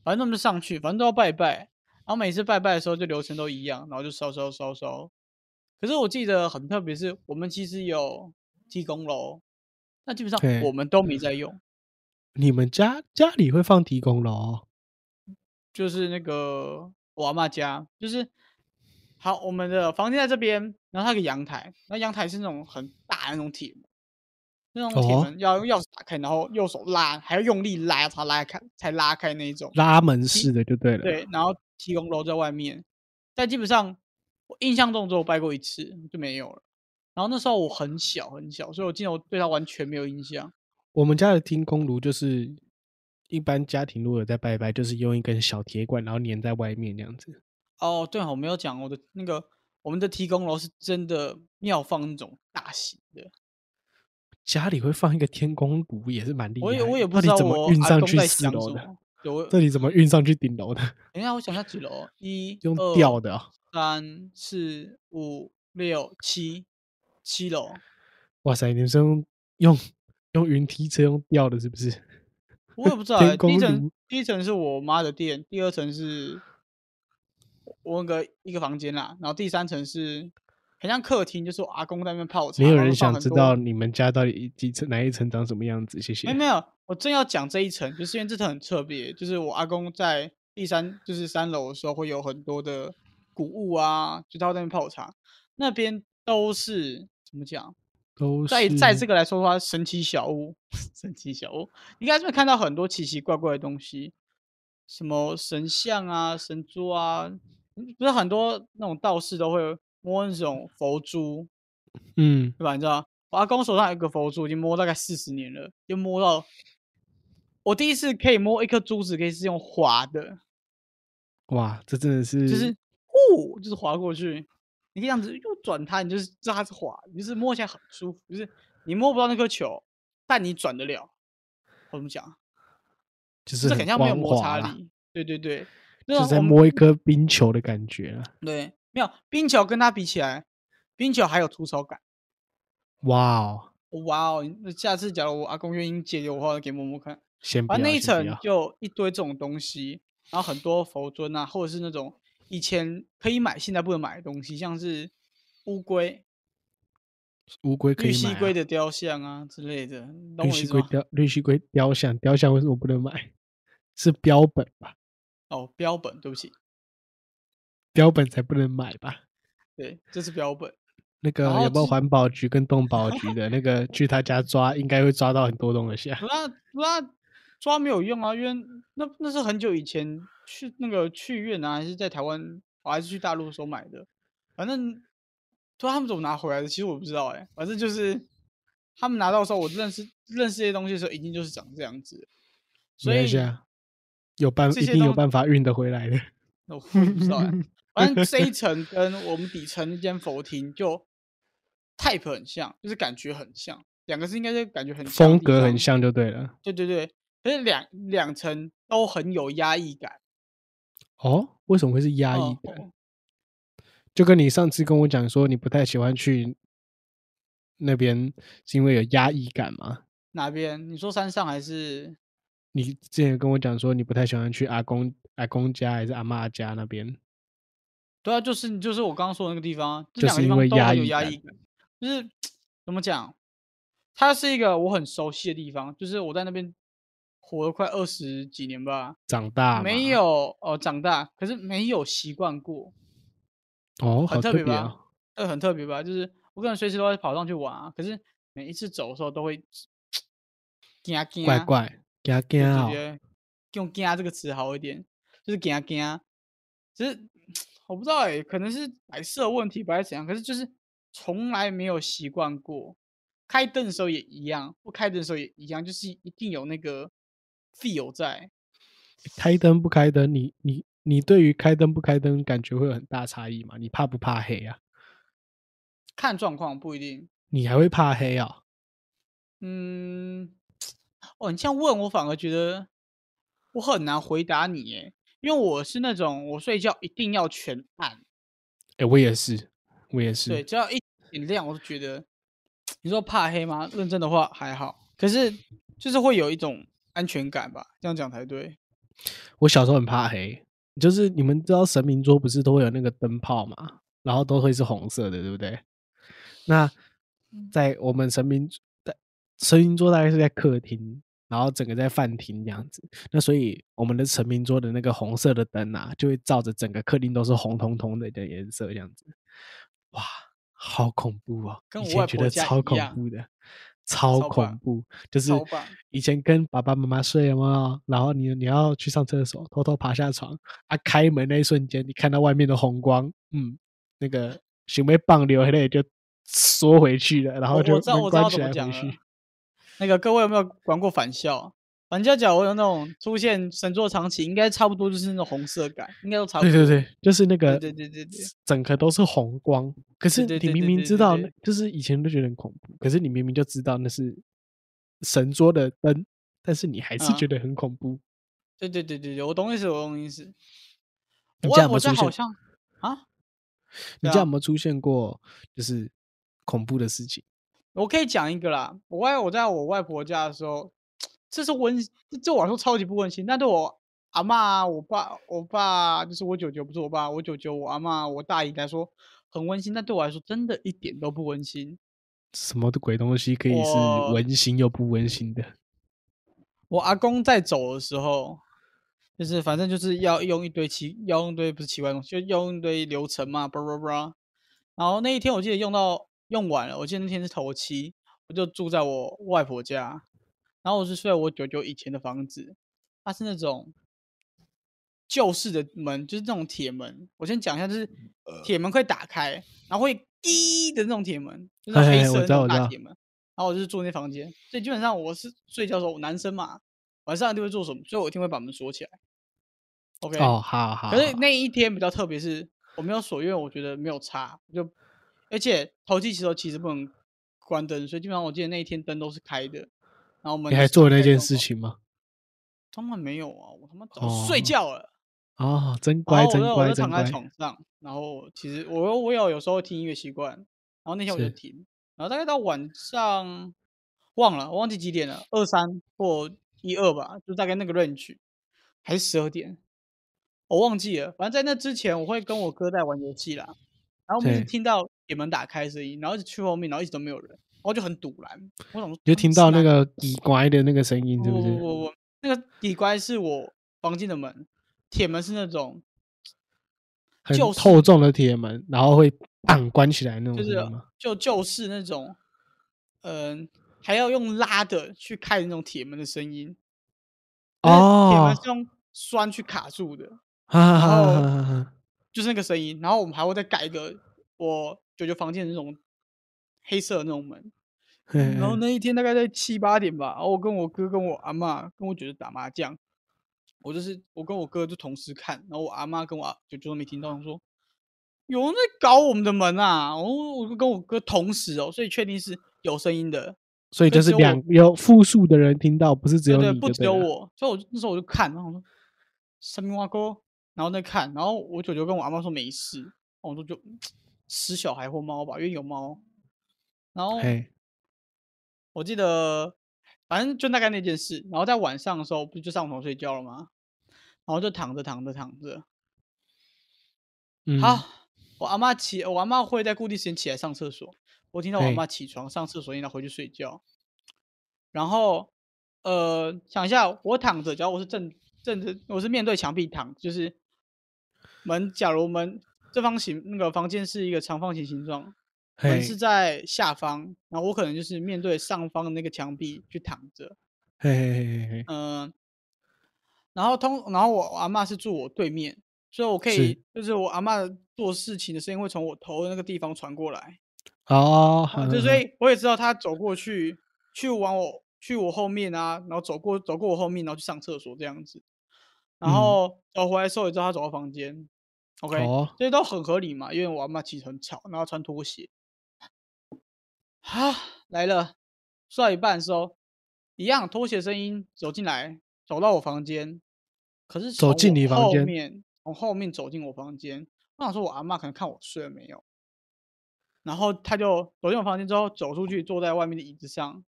S2: 反正我们就上去，反正都要拜拜。然后每次拜拜的时候，就流程都一样，然后就烧烧烧烧。可是我记得很特别，是我们其实有提供楼，那基本上我们都没在用，
S1: 你们家家里会放提供楼？
S2: 就是那个我阿妈家，就是好，我们的房间在这边，然后它有个阳台，那阳台是那种很大的那种铁门，那种铁
S1: 哦
S2: 门要用钥匙打开，然后右手拉，还要用力拉才拉开，才拉开那一种。
S1: 拉门式的就对了。
S2: 对，然后提供楼在外面，但基本上我印象中只有拜过一次就没有了。然后那时候我很小很小，所以我记得我对它完全没有印象。
S1: 我们家的天空炉就是一般家庭如果有在拜拜，就是用一根小铁管，然后粘在外面这样子。
S2: 哦，对哦，我没有讲我的那个我们的提供楼是真的庙放那种大型的，
S1: 家里会放一个天宫炉，也是蛮厉害的。
S2: 我也我也不
S1: 到底
S2: 知道我
S1: 怎么运
S2: 阿公在
S1: 上去四
S2: 想什
S1: 楼的？
S2: 么。有我
S1: 这里怎么运上去顶楼的？
S2: 等一下，我想一下几楼？一、
S1: 用
S2: 二
S1: 吊的、哦。
S2: 三、四、五、六、七，七楼。
S1: 哇塞，你们是用用用云梯车用吊的，是不是？
S2: 我也不知道、
S1: 天
S2: 欸，第一
S1: 公
S2: 层
S1: 炉
S2: 第一层是我妈的店，第二层是我那个一个房间啦，然后第三层是很像客厅，就是我阿公在那边泡茶。
S1: 没有人想知道你们家到底几层哪一层长什么样子。谢谢。
S2: 没没有，我正要讲这一层，就是因为这层很特别，就是我阿公在第三就是三楼的时候会有很多的古物啊，就他会在那边泡茶，那边都是怎么讲？
S1: 都
S2: 在在
S1: 是
S2: 这个来说的话，神奇小屋，神奇小屋，应该是会看到很多奇奇怪怪的东西，什么神像啊、神珠啊，嗯不是很多那种道士都会摸那种佛珠，
S1: 嗯，
S2: 对吧？你知道，我阿公手上有一个佛珠，已经摸大概四十年了，就摸到我第一次可以摸一颗珠子，可以是用滑的，
S1: 哇，这真的是
S2: 就是呼，就是滑过去，你可以这样子又转它，你就是知道它是滑，你就是摸起来很舒服，就是你摸不到那颗球，但你转得了。我怎么讲？
S1: 就是
S2: 就是很像没有摩擦力。对对对，那
S1: 就是在摸一颗冰球的感觉啊。
S2: 对，没有冰球跟它比起来，冰球还有粗糙感。
S1: 哇哦，
S2: 哇哦！那下次假如我阿公愿意借给我的话，给摸摸看。
S1: 先不要，
S2: 那一层就一堆这种东西，然后很多佛尊啊，或者是那种以前可以买，现在不能买的东西，像是乌龟、
S1: 乌龟可
S2: 绿
S1: 以买、啊。
S2: 蜥龟的雕像啊之类的，
S1: 绿？蜥龟雕绿蜥龟雕像，雕像为什么不能买？是标本吧？
S2: 哦，标本，对不起，
S1: 标本才不能买吧？
S2: 对，这是标本。
S1: 那个有没有环保局跟动保局的那 个去他家抓，应该会抓到很多东西啊。
S2: 那那抓没有用啊，因为那那是很久以前去那个去越南还是在台湾，我还是去大陆的时候买的。反正不知道他们怎么拿回来的，其实我不知道哎、反正就是他们拿到的时候，我认识认识这些东西的时候，已经就是长这样子了。所以
S1: 啊有办一定有办法运得回来的。
S2: 那 我也不知道哎、反正这一 层跟我们底层那间佛厅就 type 很像，就是感觉很像，两个是应该是感觉很像的
S1: 风格很像就对了。
S2: 对对对，可是两两层都很有压抑感。
S1: 哦，为什么会是压抑
S2: 哦
S1: 感？
S2: 哦
S1: 就跟你上次跟我讲说，你不太喜欢去那边，是因为有压抑感吗？
S2: 哪边？你说山上还是？
S1: 你之前跟我讲说，你不太喜欢去阿公阿公家还是阿妈家那边。
S2: 对啊，就是就是我刚刚说的那个地方啊，这
S1: 就是因
S2: 两个地方都
S1: 为压抑感
S2: 很有压抑感。就是 怎么讲？它是一个我很熟悉的地方，就是我在那边活了快二十几年吧，
S1: 长大
S2: 没有哦长大，可是没有习惯过，
S1: 哦，
S2: 很特别吧
S1: 别哦。？
S2: 呃，很特别吧？就是我可能随时都会跑上去玩啊，可是每一次走的时候都会 惊惊，
S1: 怪怪，惊惊
S2: 对
S1: 哦。
S2: 对用“惊”这个词好一点，就是“惊惊”，只是我不知道哎、可能是摆设问题不，还是怎样？可是就是从来没有习惯过。开灯的时候也一样，不开灯的时候也一样，就是一定有那个 feel 在。
S1: 开灯不开灯，你你你对于开灯不开灯感觉会有很大差异吗？你怕不怕黑啊？
S2: 看状况不一定。
S1: 你还会怕黑啊？
S2: 嗯，哦，你这样问我反而觉得我很难回答你耶，因为我是那种我睡觉一定要全暗，
S1: 哎、我也是，我也是对，
S2: 只要一点亮我就觉得你说怕黑吗？认真的话还好，可是就是会有一种安全感吧，这样讲才对。
S1: 我小时候很怕黑，就是你们知道神明桌不是都会有那个灯泡嘛，然后都会是红色的，对不对？那在我们神明在神明桌大概是在客厅，然后整个在饭厅这样子。那所以我们的成名桌的那个红色的灯啊，就会照着整个客厅都是红彤彤的的颜色这样子。哇，好恐怖哦！
S2: 跟我
S1: 以前觉得超恐怖的，超恐怖。就是以前跟爸爸妈妈睡了嘛，然后你你要去上厕所，偷偷爬下床，啊，开门那一瞬间，你看到外面的红光，嗯，那个行为棒流泪就缩回去了，然后就关起来回去。
S2: 那个各位有没有玩过返校？返校角我有那种出现神座长期，应该差不多就是那种红色感，应该都差不多。
S1: 对对对，就是那个，
S2: 对对对对
S1: 整个都是红光。可是你明明知道，就是以前都觉得很恐怖，可是你明明就知道那是神桌的灯，但是你还是
S2: 嗯
S1: 觉得很恐怖。
S2: 对对对对对，我懂意思，我懂意思。
S1: 你
S2: 我我
S1: 家有没有出现？
S2: 好像啊，
S1: 你家有没有出现过就是恐怖的事情？
S2: 我可以讲一个啦。我外我在我外婆家的时候，这是温，这我来说超级不温馨。但对我阿嬷、我爸、我爸就是我舅舅，不是我爸，我舅舅、我阿嬷、我大姨来说很温馨，但对我来说真的一点都不温馨。
S1: 什么的鬼东西可以是温馨又不温馨的？
S2: 我阿公在走的时候，就是反正就是要用一堆奇，要用一堆不是奇怪东西，就要用一堆流程嘛，叭叭叭。然后那一天我记得用到用完了，我记得那天是头七，我就住在我外婆家，然后我是睡在我舅舅以前的房子，它是那种旧式的门，就是那种铁门。我先讲一下，就是铁门会打开，然后会滴的那种铁门，就是黑色的大铁门。然后我就是住那房间，所以基本上我是睡觉的时候，我男生嘛，晚上一定会做什么，所以我一定会把门锁起来。OK，
S1: 哦，好好。好
S2: 可是那一天比较特别，是我没有锁，因为我觉得没有差，就而且头七时候其实不能关灯，所以基本上我记得那一天灯都是开的。然后我们
S1: 你还做了那件事？情吗？
S2: 当然没有啊，我他妈早就睡
S1: 哦
S2: 觉了。
S1: 哦，真
S2: 然
S1: 乖，真乖，
S2: 后我就躺在。床上，然后其实我我有有时候会听音乐习惯，然后那天我就是听，然后大概到晚上忘了，我忘记几点了，二三或一二吧，就大概那个 range，还是十二点，我忘记了。反正在那之前，我会跟我哥在玩游戏啦，然后我们听到铁门打开的声音，然后一直去后面，然后一直都没有人，然后就很堵然。我想说，
S1: 就听到那
S2: 个。
S1: 个滴乖的那个声音，是不
S2: 不不
S1: 是？
S2: 我我，那个底乖是我房间的门，铁门是那种
S1: 很厚重的铁门，然后会砰关起来那种
S2: 就是？就就是那种，嗯、还要用拉的去开的那种铁门的声音。哦铁门
S1: 哦
S2: 是用栓去卡住的，
S1: 哈哈哈
S2: 后
S1: 哈哈哈！
S2: 就是那个声音。然后我们还会再改一个我舅舅房间的那种黑色的那种门。然后那一天大概在七八点吧，然后我跟我哥、跟我阿妈、跟我舅舅打麻将，我就是我跟我哥就同时看，然后我阿妈跟我阿舅舅都没听到，说有人在搞我们的门啊！我我就跟我哥同时哦，所以确定是有声音的，
S1: 所以就是
S2: 所以只有
S1: 有复数的人听到，不是只
S2: 对对，
S1: 有你，
S2: 不只有。我，所以我就那时候我就看，然后我说神明蛙哥，然后再看，然后我舅舅跟我阿妈说没事，然后我说就死小孩或猫吧，因为有猫，然后，我记得，反正就大概那件事。然后在晚上的时候，不就上床睡觉了吗？然后就躺着躺着躺着。
S1: 嗯，
S2: 好，我阿妈起，我阿妈会在固定时间起来上厕所。我听到我阿
S1: 嘿
S2: 妈起床上厕所，然后回去睡觉。然后，呃，想一下，我躺着，假如我是正正着，我是面对墙壁躺，就是门，假如门这方形那个房间是一个长方形形状，门
S1: 嘿
S2: 是在下方，然后我可能就是面对上方的那个墙壁去躺着，
S1: 嘿嘿嘿嘿嘿，
S2: 嗯、然后通，然后我阿嬷是住我对面，所以我可
S1: 是
S2: 以，就是我阿嬷做事情的声音会从我头的那个地方传过来，
S1: 哦，
S2: 好就所以我也知道他走过去，去往我去我后面啊，然后走过走过我后面，然后去上厕所这样子，然
S1: 嗯。
S2: 后走回来的时候也知道他走到房间，OK，、
S1: 哦，
S2: 这些都很合理嘛，因为我阿嬷其实很吵，然后穿拖鞋。啊，来了，睡到一半的时候，一样拖鞋声音走进来，走到我房间，可是
S1: 走进你房间
S2: 面从后面走进我房间。我想说，我阿嬷可能看我睡了没有，然后他就走进我房间之后走出去，坐在外面的椅子上。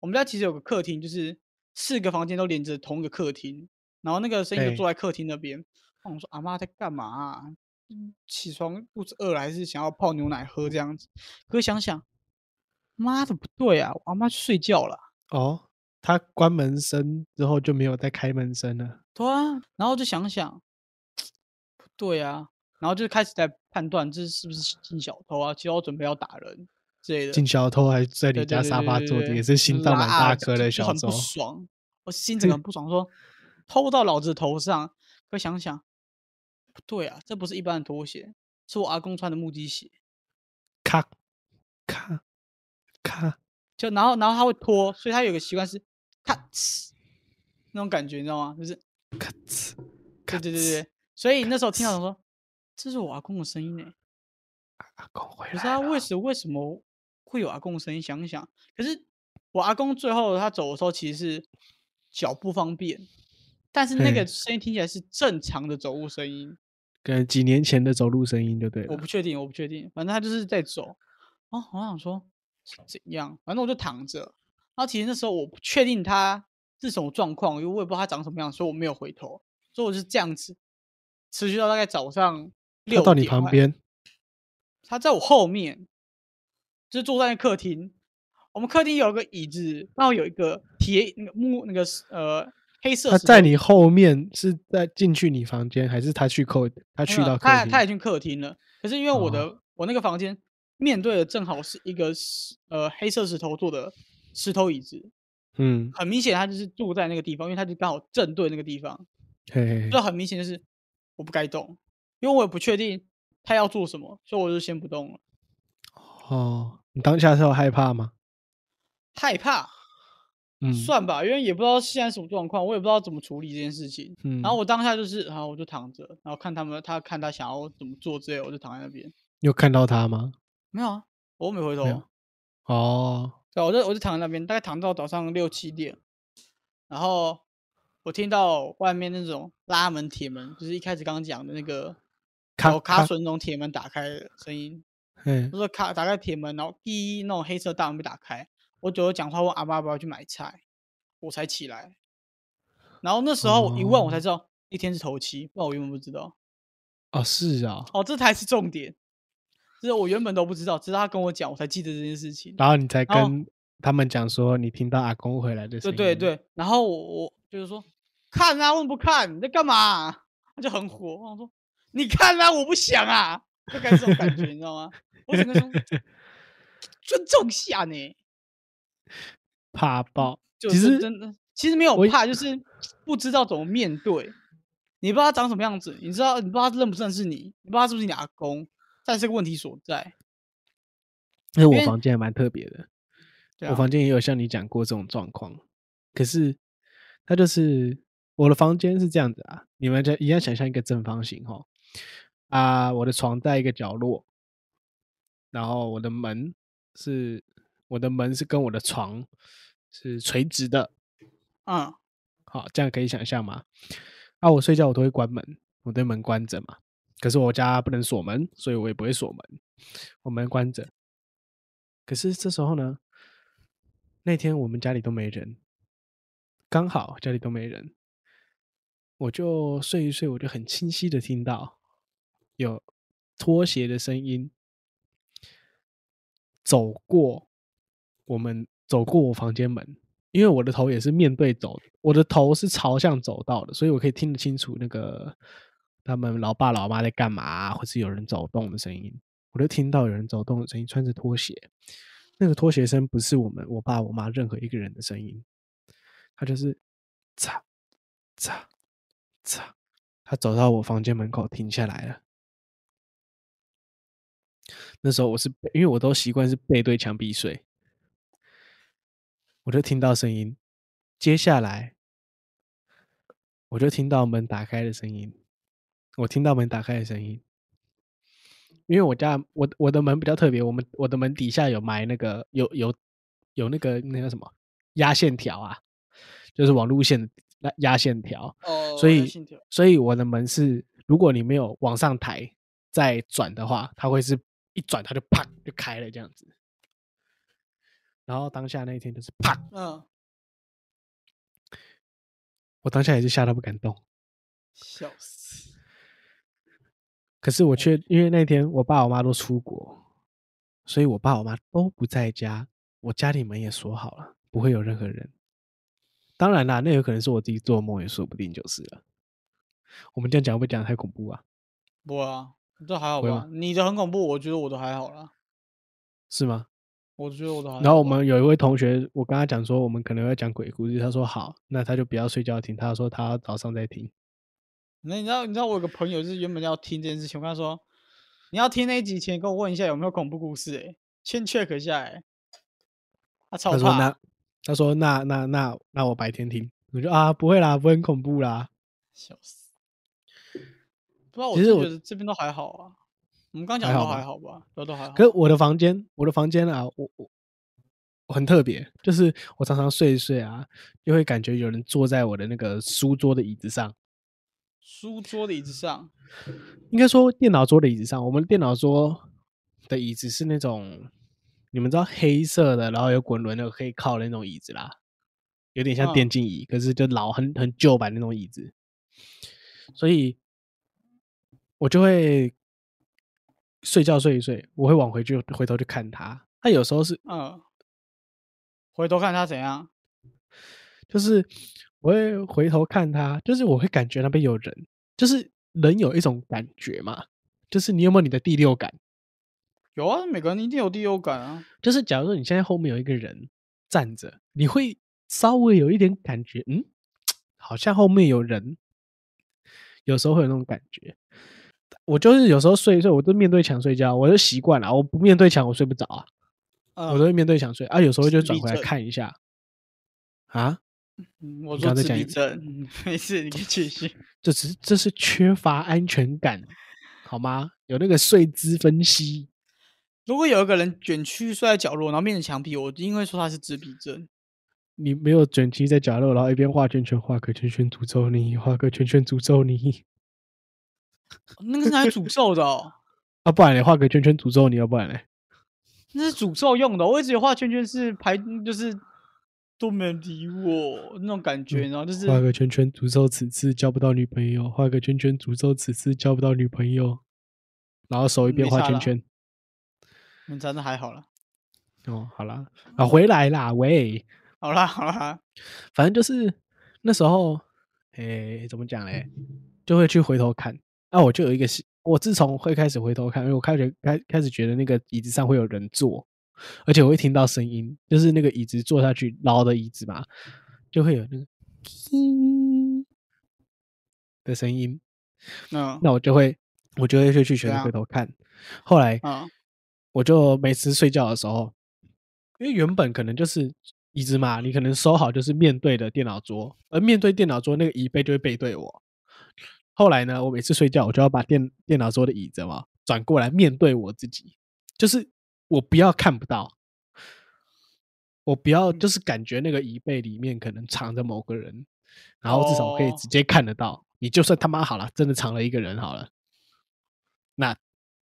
S2: 我们家其实有个客厅，就是四个房间都连着同一个客厅，然后那个声音就坐在客厅那边。那我说阿妈在干嘛、啊？嗯起床肚子饿了，还是想要泡牛奶喝这样子？可是想想，妈的不对啊，我阿妈去睡觉了。
S1: 哦，他关门声之后就没有再开门声了。
S2: 对啊，然后就想想，不对啊，然后就开始在判断这是不是进小偷啊，其实我准备要打人之类的。
S1: 进小偷还在你家沙发坐着，也是心脏蛮大颗的小偷
S2: 很不。爽，我心整个很 不爽，说偷到老子头上。可想想，不对啊，这不是一般的拖鞋，是我阿公穿的木屐鞋。
S1: 咔咔咔，
S2: 就然后然后他会拖，所以他有个习惯是咔哧那种感觉，你知道吗？就是
S1: 咔哧，
S2: 对
S1: 咔
S2: 对对
S1: 呲
S2: 对，所以那时候听到想说，这是我阿公的声音呢、
S1: 阿公回
S2: 可是他
S1: 来了。
S2: 为什为什么会有阿公的声音？想一想，可是我阿公最后他走的时候其实是脚不方便，但是那个声音听起来是正常的走路声音，
S1: 可能几年前的走路声音就对了。
S2: 我不确定，我不确定，反正他就是在走。哦，我想说是怎样，反正我就躺着。然后其实那时候我不确定他是什么状况，因为我也不知道他长什么样，所以我没有回头，所以我是这样子持续到大概早上六
S1: 他到你旁边，
S2: 他在我后面，就是坐在客厅。我们客厅有个椅子，然后有一个铁那个木那个呃黑色。
S1: 他在你后面是在进去你房间，还是他去客他去到客厅？
S2: 他他已经客厅了。可是因为我的、
S1: 哦
S2: 我那个房间面对的正好是一个石呃黑色石头做的石头椅子，
S1: 嗯，
S2: 很明显他就是住在那个地方，因为他就刚好正对那个地方，
S1: 嘿嘿嘿
S2: 就很明显就是我不该动，因为我也不确定他要做什么，所以我就先不动了。
S1: 哦，你当下是有害怕吗？
S2: 害怕，
S1: 嗯，
S2: 算吧，因为也不知道现在什么状况，我也不知道怎么处理这件事情。
S1: 嗯，
S2: 然后我当下就是，然后我就躺着，然后看他们，他看他想要怎么做之类，我就躺在那边。
S1: 你有看到他吗？
S2: 没有啊，我又没回头
S1: 哦，
S2: 对啊，我就我就躺在那边，大概躺到早上六七点，然后我听到外面那种拉门铁门，就是一开始刚刚讲的那个
S1: 咔
S2: 有卡
S1: 咔
S2: 榫那种铁门打开的声音，
S1: 嗯，
S2: 就是卡打开铁门，然后滴那种黑色大门被打开，我就讲话问阿妈要不要去买菜，我才起来。然后那时候我一问，我才知道一天是头七，不然我原本不知道。
S1: 哦，是啊，
S2: 哦，这才是重点，就是我原本都不知道，直到他跟我讲，我才记得这件事情。
S1: 然后你才跟他们讲说你听到阿公回来的声音，
S2: 对对，对，然后我我就是说看啊，为什么不看？你在干嘛？他就很火，我想说你看啊，我不想啊，就该这种感觉，你知道吗？我整个说 尊重下呢，
S1: 怕爆。
S2: 就
S1: 其实
S2: 是真的，其实没有怕，就是不知道怎么面对。你不知道他长什么样子，你知道你不知道他认不认识你，你不知道他是不是你阿公，这才是个问题所在。
S1: 因为我房间还蛮特别的，
S2: 啊，
S1: 我房间也有像你讲过这种状况，可是它就是我的房间是这样子啊，你们就一样想象一个正方形哈啊，我的床在一个角落，然后我的门是我的门是跟我的床是垂直的，
S2: 嗯，
S1: 好，这样可以想象吗？啊，我睡觉我都会关门，我对门关着嘛。可是我家不能锁门，所以我也不会锁门，我门关着。可是这时候呢，那天我们家里都没人，刚好家里都没人，我就睡一睡，我就很清晰的听到有拖鞋的声音走过我们走过我房间门，因为我的头也是面对走，我的头是朝向走道的，所以我可以听得清楚那个他们老爸老妈在干嘛、或是有人走动的声音。我就听到有人走动的声音，穿着拖鞋，那个拖鞋声不是我们我爸我妈任何一个人的声音，他就是擦擦擦，他走到我房间门口停下来了。那时候我是背因为我都习惯是背对墙壁睡，我就听到声音，接下来我就听到门打开的声音，我听到门打开的声音，因为我家我我的门比较特别，我们我的门底下有埋那个有有有那个那个什么压线条啊，就是网路线的压压线条，
S2: 哦，
S1: 所以所以我的门是，如果你没有往上抬再转的话，它会是一转它就啪就开了这样子。然后当下那一天就是啪，
S2: 嗯，
S1: 我当下也是吓到不敢动。
S2: 笑死。
S1: 可是我却因为那天我爸我妈都出国，所以我爸我妈都不在家，我家里门也锁好了，不会有任何人。当然啦，那有可能是我自己做梦，也说不定就是了。我们这样讲会不会讲得太恐怖啊？
S2: 不啊，这还好吧？你的很恐怖，我觉得我都还好啦。
S1: 是吗？
S2: 我觉得我的好。
S1: 然后我们有一位同学，我跟他讲说，我们可能要讲鬼故事，他说好，那他就不要睡觉听，他说他早上再听。
S2: 那你知道，你知道我有个朋友，就是原本要听这件事情，我跟他说，你要听那一集前跟我问一下有没有恐怖故事、欸，先 check 下来。他超怕
S1: 他说那，他说那那那那我白天听，我就啊不会啦，不会很恐怖啦。
S2: 笑死。不知道，我
S1: 其实我
S2: 觉得这边都还好啊。我们刚讲的都
S1: 还好
S2: 吧，都都还好。
S1: 可是我的房间，我的房间啊，我我我很特别，就是我常常睡一睡啊，就会感觉有人坐在我的那个书桌的椅子上，
S2: 书桌的椅子上，
S1: 应该说电脑桌的椅子上。我们电脑桌的椅子是那种你们知道黑色的，然后有滚轮的可以靠的那种椅子啦，有点像
S2: 嗯
S1: 电竞椅，可是就老很很旧版那种椅子，所以我就会睡觉睡一睡，我会往回去回头去看他。他有时候是
S2: 嗯，回头看他怎样。
S1: 就是我会回头看他，就是我会感觉那边有人，就是人有一种感觉嘛，就是你有没有你的第六感？
S2: 有啊，每个人一定有第六感啊。
S1: 就是假如说你现在后面有一个人站着，你会稍微有一点感觉，嗯，好像后面有人，有时候会有那种感觉。我就是有时候睡一睡，我都面对墙睡觉，我就习惯了，我不面对墙我睡不着啊，
S2: 嗯，
S1: 我都会面对墙睡啊，有时候就转回来看一下啊，
S2: 嗯我
S1: 你
S2: 说自闭症，嗯 没事，你继续。
S1: 这只是这是缺乏安全感，好吗？有那个睡姿分析，
S2: 如果有一个人卷曲睡在角落，然后面着墙壁，我一定会说他是自闭症。
S1: 你没有卷曲在角落，然后一边画圈圈，画个圈圈诅咒你，画个圈圈诅咒你。
S2: 那个是拿来诅咒的哦，
S1: 啊，不然你画个圈圈诅咒你，要不然嘞？
S2: 那是诅咒用的哦。我一直画圈圈是排，就是都没人理我那种感觉，然后就是
S1: 画个圈圈诅咒此次交不到女朋友，画个圈圈诅咒此次交不到女朋友，然后手一边画圈圈。
S2: 嗯，真的还好了。
S1: 哦，好啦，啊，回来啦，喂，
S2: 好啦好啦，
S1: 反正就是那时候，诶、怎么讲嘞？就会去回头看。那、我就有一个，我自从会开始回头看，因为我开始开开始觉得那个椅子上会有人坐，而且我会听到声音，就是那个椅子坐下去捞的椅子嘛，就会有那个叮 的声音。
S2: 嗯
S1: 那我就会我就会去去学着回头看。后来
S2: 嗯
S1: 我就每次睡觉的时候，因为原本可能就是椅子嘛，你可能收好就是面对的电脑桌，而面对电脑桌那个椅背就会背对我。后来呢，我每次睡觉我就要把电电脑桌的椅子嘛转过来面对我自己，就是我不要看不到，我不要
S2: 嗯
S1: 就是感觉那个椅背里面可能藏着某个人，然后至少我可以
S2: 哦
S1: 直接看得到。你就算他妈好了，真的藏了一个人好了，那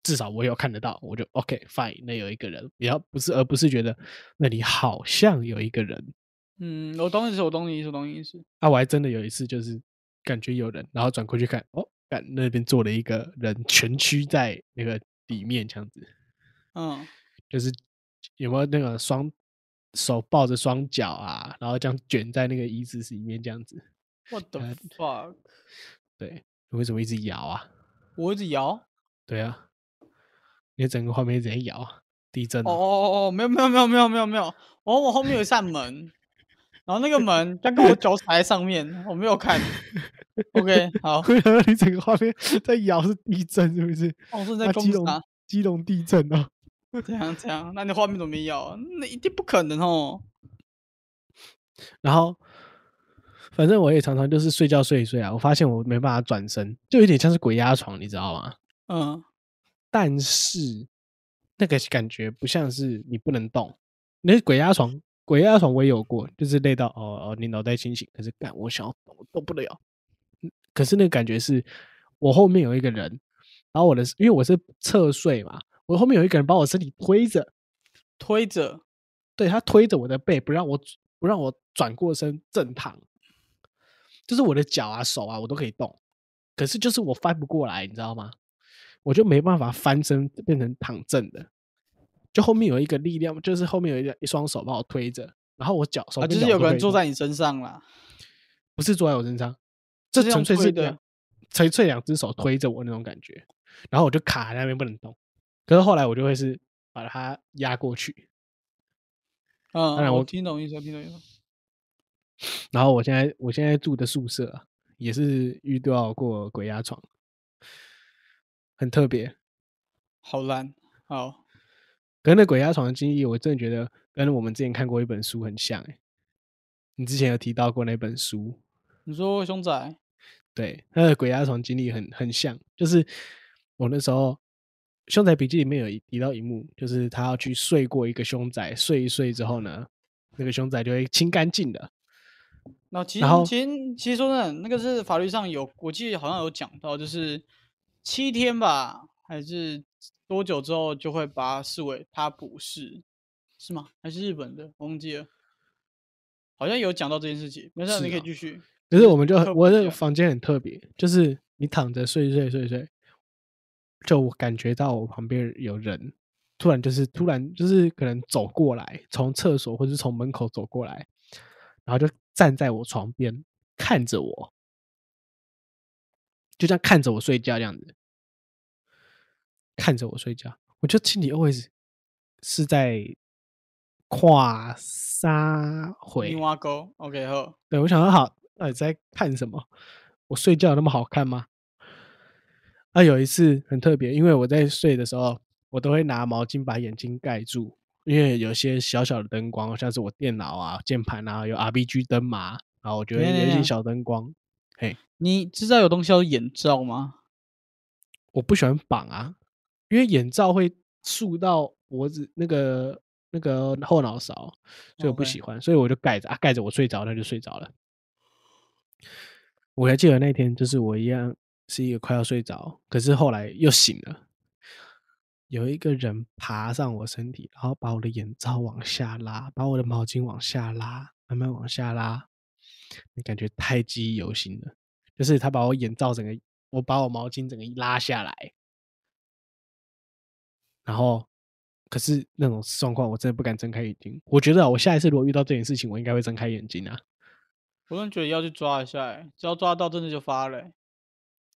S1: 至少我有看得到，我就 OK fine，那有一个人，不要不是而不是觉得那里好像有一个人。
S2: 嗯，我懂你意思，我懂你意思，我懂你意思。
S1: 啊，我还真的有一次就是感觉有人，然后转过去看，哦，干那边坐了一个人，蜷曲在那个里面这样子，
S2: 嗯，
S1: 就是有没有那个双手抱着双脚啊，然后这样卷在那个椅子里面这样子。
S2: What the
S1: 呃
S2: fuck？
S1: 对，为什么一直摇啊？
S2: 我一直摇。
S1: 对啊，你整个画面一直在摇啊，地震
S2: 哦哦哦，没有没有没有没有没有没有，哦，我后面有一扇门，然后那个门 刚跟我脚踩在上面，我没有看。OK，好，
S1: 你整个画面在摇是地震是不是？
S2: 哦，是在
S1: 啊基隆？基隆地震啊！
S2: 这样这样，那你画面怎么没有？那一定不可能哦。
S1: 然后，反正我也常常就是睡觉睡一睡啊，我发现我没办法转身，就有点像是鬼压床，你知道吗？
S2: 嗯
S1: 但是那个感觉不像是你不能动，那鬼压床，鬼压床我也有过，就是累到哦哦，你脑袋清醒，可是干我想要动，我动不了。嗯可是那个感觉是我后面有一个人，然后我的因为我是侧睡嘛，我后面有一个人把我身体推着，
S2: 推着，
S1: 对他推着我的背，不让我不让我转过身正躺，就是我的脚啊、手啊，我都可以动，可是就是我翻不过来，你知道吗？我就没办法翻身变成躺正的，就后面有一个力量，就是后面有一个一双手把我推着，然后我脚手
S2: 就是有个人坐在你身上啦。
S1: 不是坐在我身上，这纯粹是纯粹两只手推着我那种感觉，然后我就卡在那边不能动。可是后来我就会是把它压过去，
S2: 嗯，
S1: 然我
S2: 我听懂意思，我听懂意思。
S1: 然后我现在我现在住的宿舍啊、也是遇到过鬼压床，很特别。
S2: 好烂，好，
S1: 跟那鬼压床的经历，我真的觉得跟我们之前看过一本书很像、欸。你之前有提到过那本书，
S2: 你说凶仔，
S1: 对，他的鬼压床经历很很像，就是我那时候《凶宅笔记》里面有一提到一幕，就是他要去睡过一个凶宅，睡一睡之后呢，那个凶宅就会清干净的。
S2: 那其实其实其实说真的，那个是法律上有，我记得好像有讲到，就是七天吧，还是多久之后就会把它视为它不是，是吗？还是日本的？我忘记了，好像有讲到这件事情。没事，你可以继续。
S1: 可是我们就我
S2: 一下
S1: 这个房间很特别，就是你躺着睡睡睡睡，就我感觉到我旁边有人，突然就是突然就是可能走过来，从厕所或是从门口走过来，然后就站在我床边看着我，就这样看着我睡觉这样子，看着我睡觉，我就心里 always 是在跨沙回
S2: 青蛙沟，OK 好，
S1: 对，我想说好，到底在看什么？我睡觉有那么好看吗？啊，有一次很特别，因为我在睡的时候，我都会拿毛巾把眼睛盖住，因为有些小小的灯光，像是我电脑啊、键盘啊，有 RBG 灯嘛，然后我觉得有一些小灯光，嘿，
S2: 你知道有东西叫眼罩吗？
S1: 我不喜欢绑啊，因为眼罩会束到脖子那个那个后脑勺，所以我不喜欢，所以我就盖着啊，盖着我睡着，那就睡着了。我还记得那天，就是我一样是一个快要睡着，可是后来又醒了，有一个人爬上我身体，然后把我的眼罩往下拉，把我的毛巾往下拉，慢慢往下拉，你感觉太记忆犹新了。就是他把我眼罩整个，我把我毛巾整个拉下来，然后可是那种状况，我真的不敢睁开眼睛。我觉得啊我下一次如果遇到这件事情，我应该会睁开眼睛啊。
S2: 我真的觉得要去抓一下、欸，只要抓到真的就发了、欸，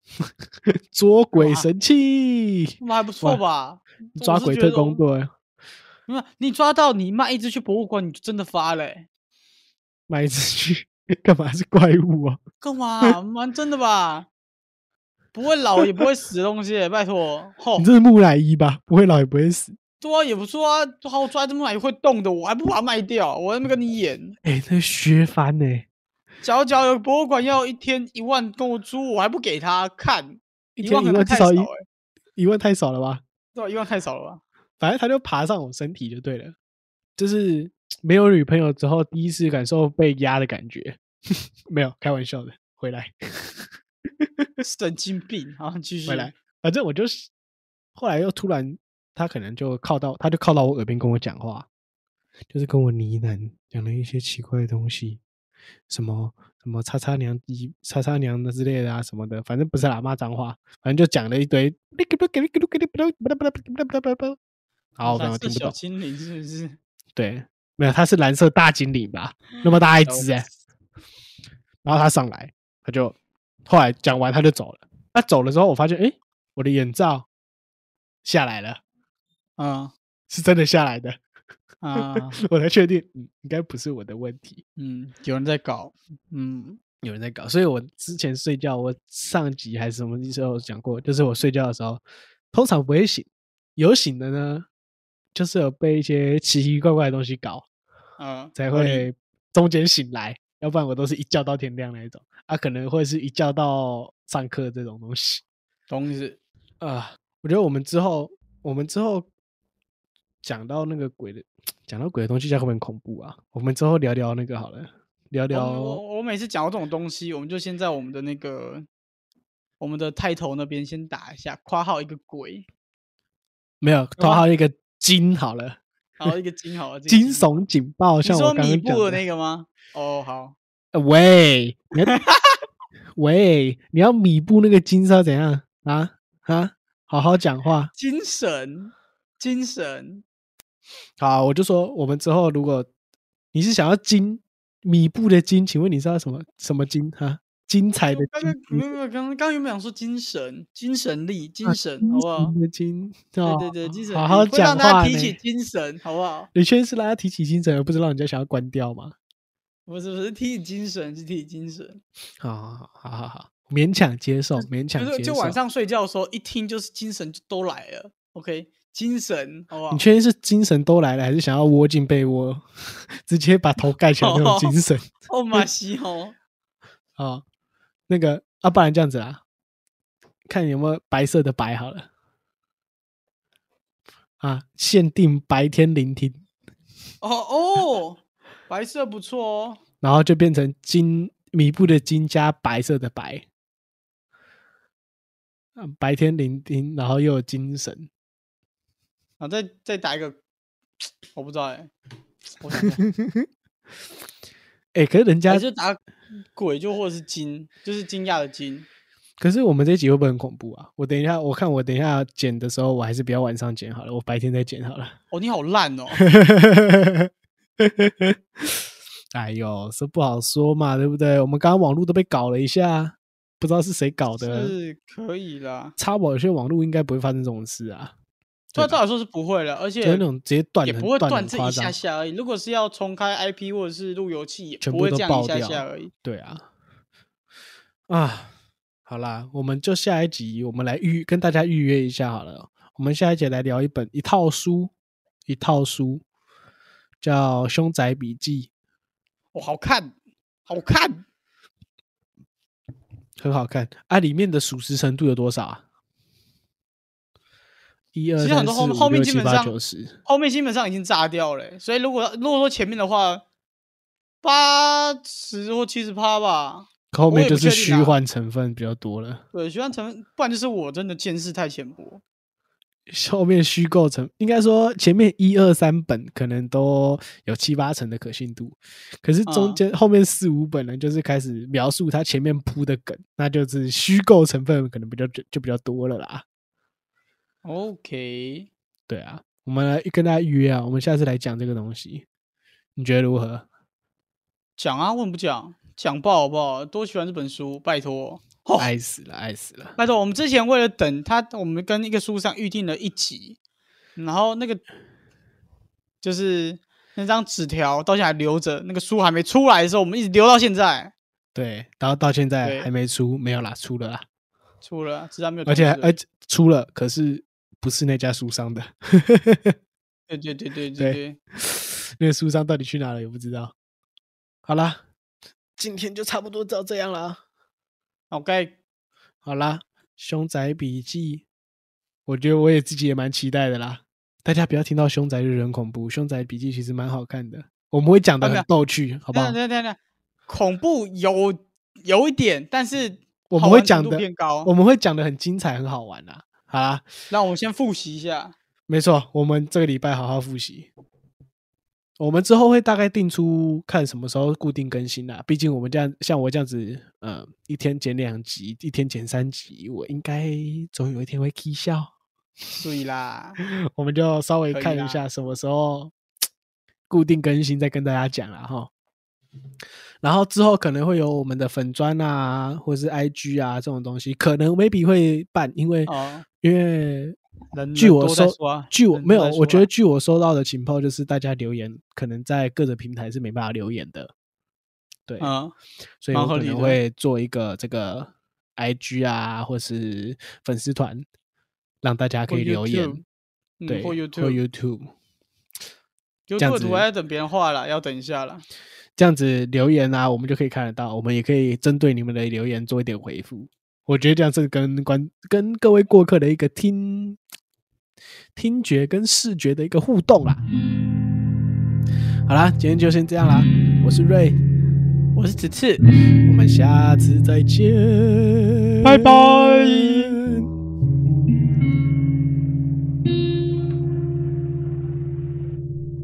S1: 捉鬼神器，
S2: 那还不错吧？
S1: 抓鬼特工队，
S2: 没有，你抓到你妈一直去博物馆，你就真的发了、欸，
S1: 买一只去 干嘛？是怪物啊？
S2: 干嘛？蛮真的吧？不会老也不会死的东西、欸，拜托。吼
S1: 你，这是木乃伊吧？不会老也不会死。
S2: 对啊，也不错啊。好，我抓这么买会动的，我还不把它卖掉，我还没跟你演。
S1: 哎、那削翻呢、
S2: 假如假如有博物馆要一天一万跟我租，我还不给他看，
S1: 一
S2: 万可太少哎、
S1: 一万太少了吧？
S2: 对吧？一万太少了吧？
S1: 反正他就爬上我身体就对了，就是没有女朋友之后第一次感受被压的感觉。没有开玩笑的，回来
S2: 神经病！好，继续
S1: 回来，反正我就是后来又突然他可能就靠到，他就靠到我耳边跟我讲话，就是跟我呢喃，讲了一些奇怪的东西，什么什么叉叉娘一、叉叉娘的之类的啊什么的，反正不是喇嘛脏话，反正就讲了一堆，好，我刚刚听不懂。
S2: 精灵是不是？
S1: 对，没有，他是蓝色大精灵吧？那么大 一只哎、然后他上来，他就后来讲完他就走了。他走了之后，我发现，哎，我的眼罩下来了，
S2: 嗯
S1: 是真的下来的，
S2: 啊。
S1: 我才确定，嗯，应该不是我的问题，
S2: 嗯，有人在搞，嗯。
S1: 有人在搞。所以我之前睡觉，我上集还是什么时候讲过，就是我睡觉的时候，通常不会醒，有醒的呢，就是有被一些奇奇怪怪的东西搞，
S2: 嗯，
S1: 才会中间醒来，要不然我都是一觉到天亮那一种。啊，可能会是一觉到上课这种东西
S2: 懂意思。
S1: 啊。我觉得我们之后，我们之后讲到那个鬼的，讲到鬼的东西，这样会不会很恐怖啊？我们之后聊聊那个好了，聊
S2: 我
S1: 聊
S2: 我我每次讲到这种东西，我们就先在我们的那个我们的 title 那边先打一下，括号一个鬼，
S1: 没有括号一个金好了，
S2: 好一个惊好了，
S1: 惊悚警报，像我刚
S2: 米布的
S1: 刚讲的
S2: 那个吗？哦，好，
S1: 呃喂，你要喂，你要米布那个金是要怎样啊啊？好好讲话。
S2: 精神，精神，
S1: 好，我就说我们之后如果你是想要金米布的金，请问你知道什么什么金哈？精彩的
S2: 刚
S1: 金
S2: 刚没有没有，刚刚刚原本想说精神、精神力、精
S1: 啊
S2: 神，
S1: 精
S2: 好不好
S1: 神？的金，
S2: 对
S1: 哦
S2: 对对，精神
S1: 好好讲话
S2: 大家提起。精神，好不好？
S1: 你确实是让他提起精神，而不是让人家想要关掉吗？
S2: 不是不是提起精神，是提起精神。
S1: 好好好好好，勉强接受，勉强接受。
S2: 就晚上睡觉的时候，一听就是精神就都来了。OK，精神，好不好
S1: 你？确定是精神都来了，还是想要窝进被窝，直接把头盖起来那种精神？
S2: 哦，马西哦，
S1: 啊，那个啊，不然这样子啦，看有没有白色的白好了。啊，限定白天聆听，
S2: 哦哦，白色不错哦。
S1: 然后就变成金米布的金加白色的白，啊白天聆听，然后又有精神，
S2: 啊，再再打一个，我不知道哎，我想想
S1: 哎、可是人家
S2: 鬼就或者是惊，就是惊讶的惊。
S1: 可是我们这一集会不会很恐怖啊？我等一下，我看我等一下剪的时候，我还是不要晚上剪好了，我白天再剪好了。
S2: 哦，你好烂哦。
S1: 哎呦，这不好说嘛，对不对？我们刚刚网络都被搞了一下，不知道是谁搞的。
S2: 是可以啦，
S1: 插保有些网络应该不会发生这种事啊，
S2: 对啊，照理说是不会了，而且
S1: 就是那种直接断
S2: 也不会
S1: 断
S2: 断这一下。下而已。如果是要重开 IP 或者是路由器，也不会这样一下下而已。
S1: 对啊，啊，好啦，我们就下一集我们来预跟大家预约一下好了。我们下一节来聊一本一套书，一套书叫《凶宅笔记》，
S2: 哦，好看，好看，
S1: 很好看啊。里面的属实程度有多少啊？一二
S2: 其实很多后后面基本上后面基本上已经炸掉了欸、所以如果如果说前面的话，八十或七十趴吧。
S1: 后面就是虚幻成分比较多了。
S2: 对，虚幻成分，不然就是我真的见识太浅薄。
S1: 后面虚构成，应该说前面一二三本可能都有七八成的可信度，可是中
S2: 嗯
S1: 间、后面四五本呢，就是开始描述他前面铺的梗，那就是虚构成分可能比较就就比较多了啦。
S2: OK，
S1: 对啊，我们来跟大家预约啊，我们下次来讲这个东西，你觉得如何？
S2: 讲啊，问不讲，讲爆好不好？多喜欢这本书，拜托。哦
S1: 爱死了，爱死了！
S2: 拜托，我们之前为了等他，我们跟一个书上预定了一集，然后那个就是那张纸条到现在还留着，那个书还没出来的时候，我们一直留到现在。
S1: 对，然后到现在还没出，没有啦，出了啦，
S2: 出了，只是还没有
S1: 而。且还而且出了，可是不是那家书商的，
S2: 对对对对对
S1: 对
S2: 对，
S1: 那个书商到底去哪了也不知道。好啦，今天就差不多到这样了啊。
S2: OK，
S1: 好啦，凶宅笔记，我觉得我也自己也蛮期待的啦。大家不要听到凶宅就人恐怖，凶宅笔记其实蛮好看的，我们会讲的很逗趣，好不好
S2: 等？等等等，恐怖有有一点，但是
S1: 我们会讲的
S2: 偏高。
S1: 我们会讲的很精彩，很好玩啦。好啦，
S2: 那我们先复习一下。
S1: 没错，我们这个礼拜好好复习。我们之后会大概定出看什么时候固定更新啦。毕竟我们这样，像我这样子，呃，一天剪两集，一天剪三集，我应该总有一天会 k 笑。
S2: 注意啦，
S1: 我们就稍微看一下什么时候固定更新，再跟大家讲了哈。然后之后可能会有我们的粉砖啊，或是 IG 啊这种东西，可能 maybe 会办，因为、
S2: 哦
S1: 因为据我收
S2: 啊
S1: 据我没有我觉得据我收到的情报就是大家留言可能在各个平台是没办法留言的，对，
S2: 嗯，
S1: 所以我可能会做一个这个 IG 啊，或是粉丝团，让大家可以留言
S2: YouTube，，嗯
S1: 对，
S2: 或
S1: 或
S2: YouTube
S1: 子
S2: 的图还要等别人画了，要等一下了。
S1: 这样子留言啊，我们就可以看得到，我们也可以针对你们的留言做一点回复。我觉得这样是跟观跟各位过客的一个听听觉跟视觉的一个互动啦。好啦，今天就先这样啦，我是瑞，
S2: 我是子次，
S1: 我们下次再见，
S2: 拜拜。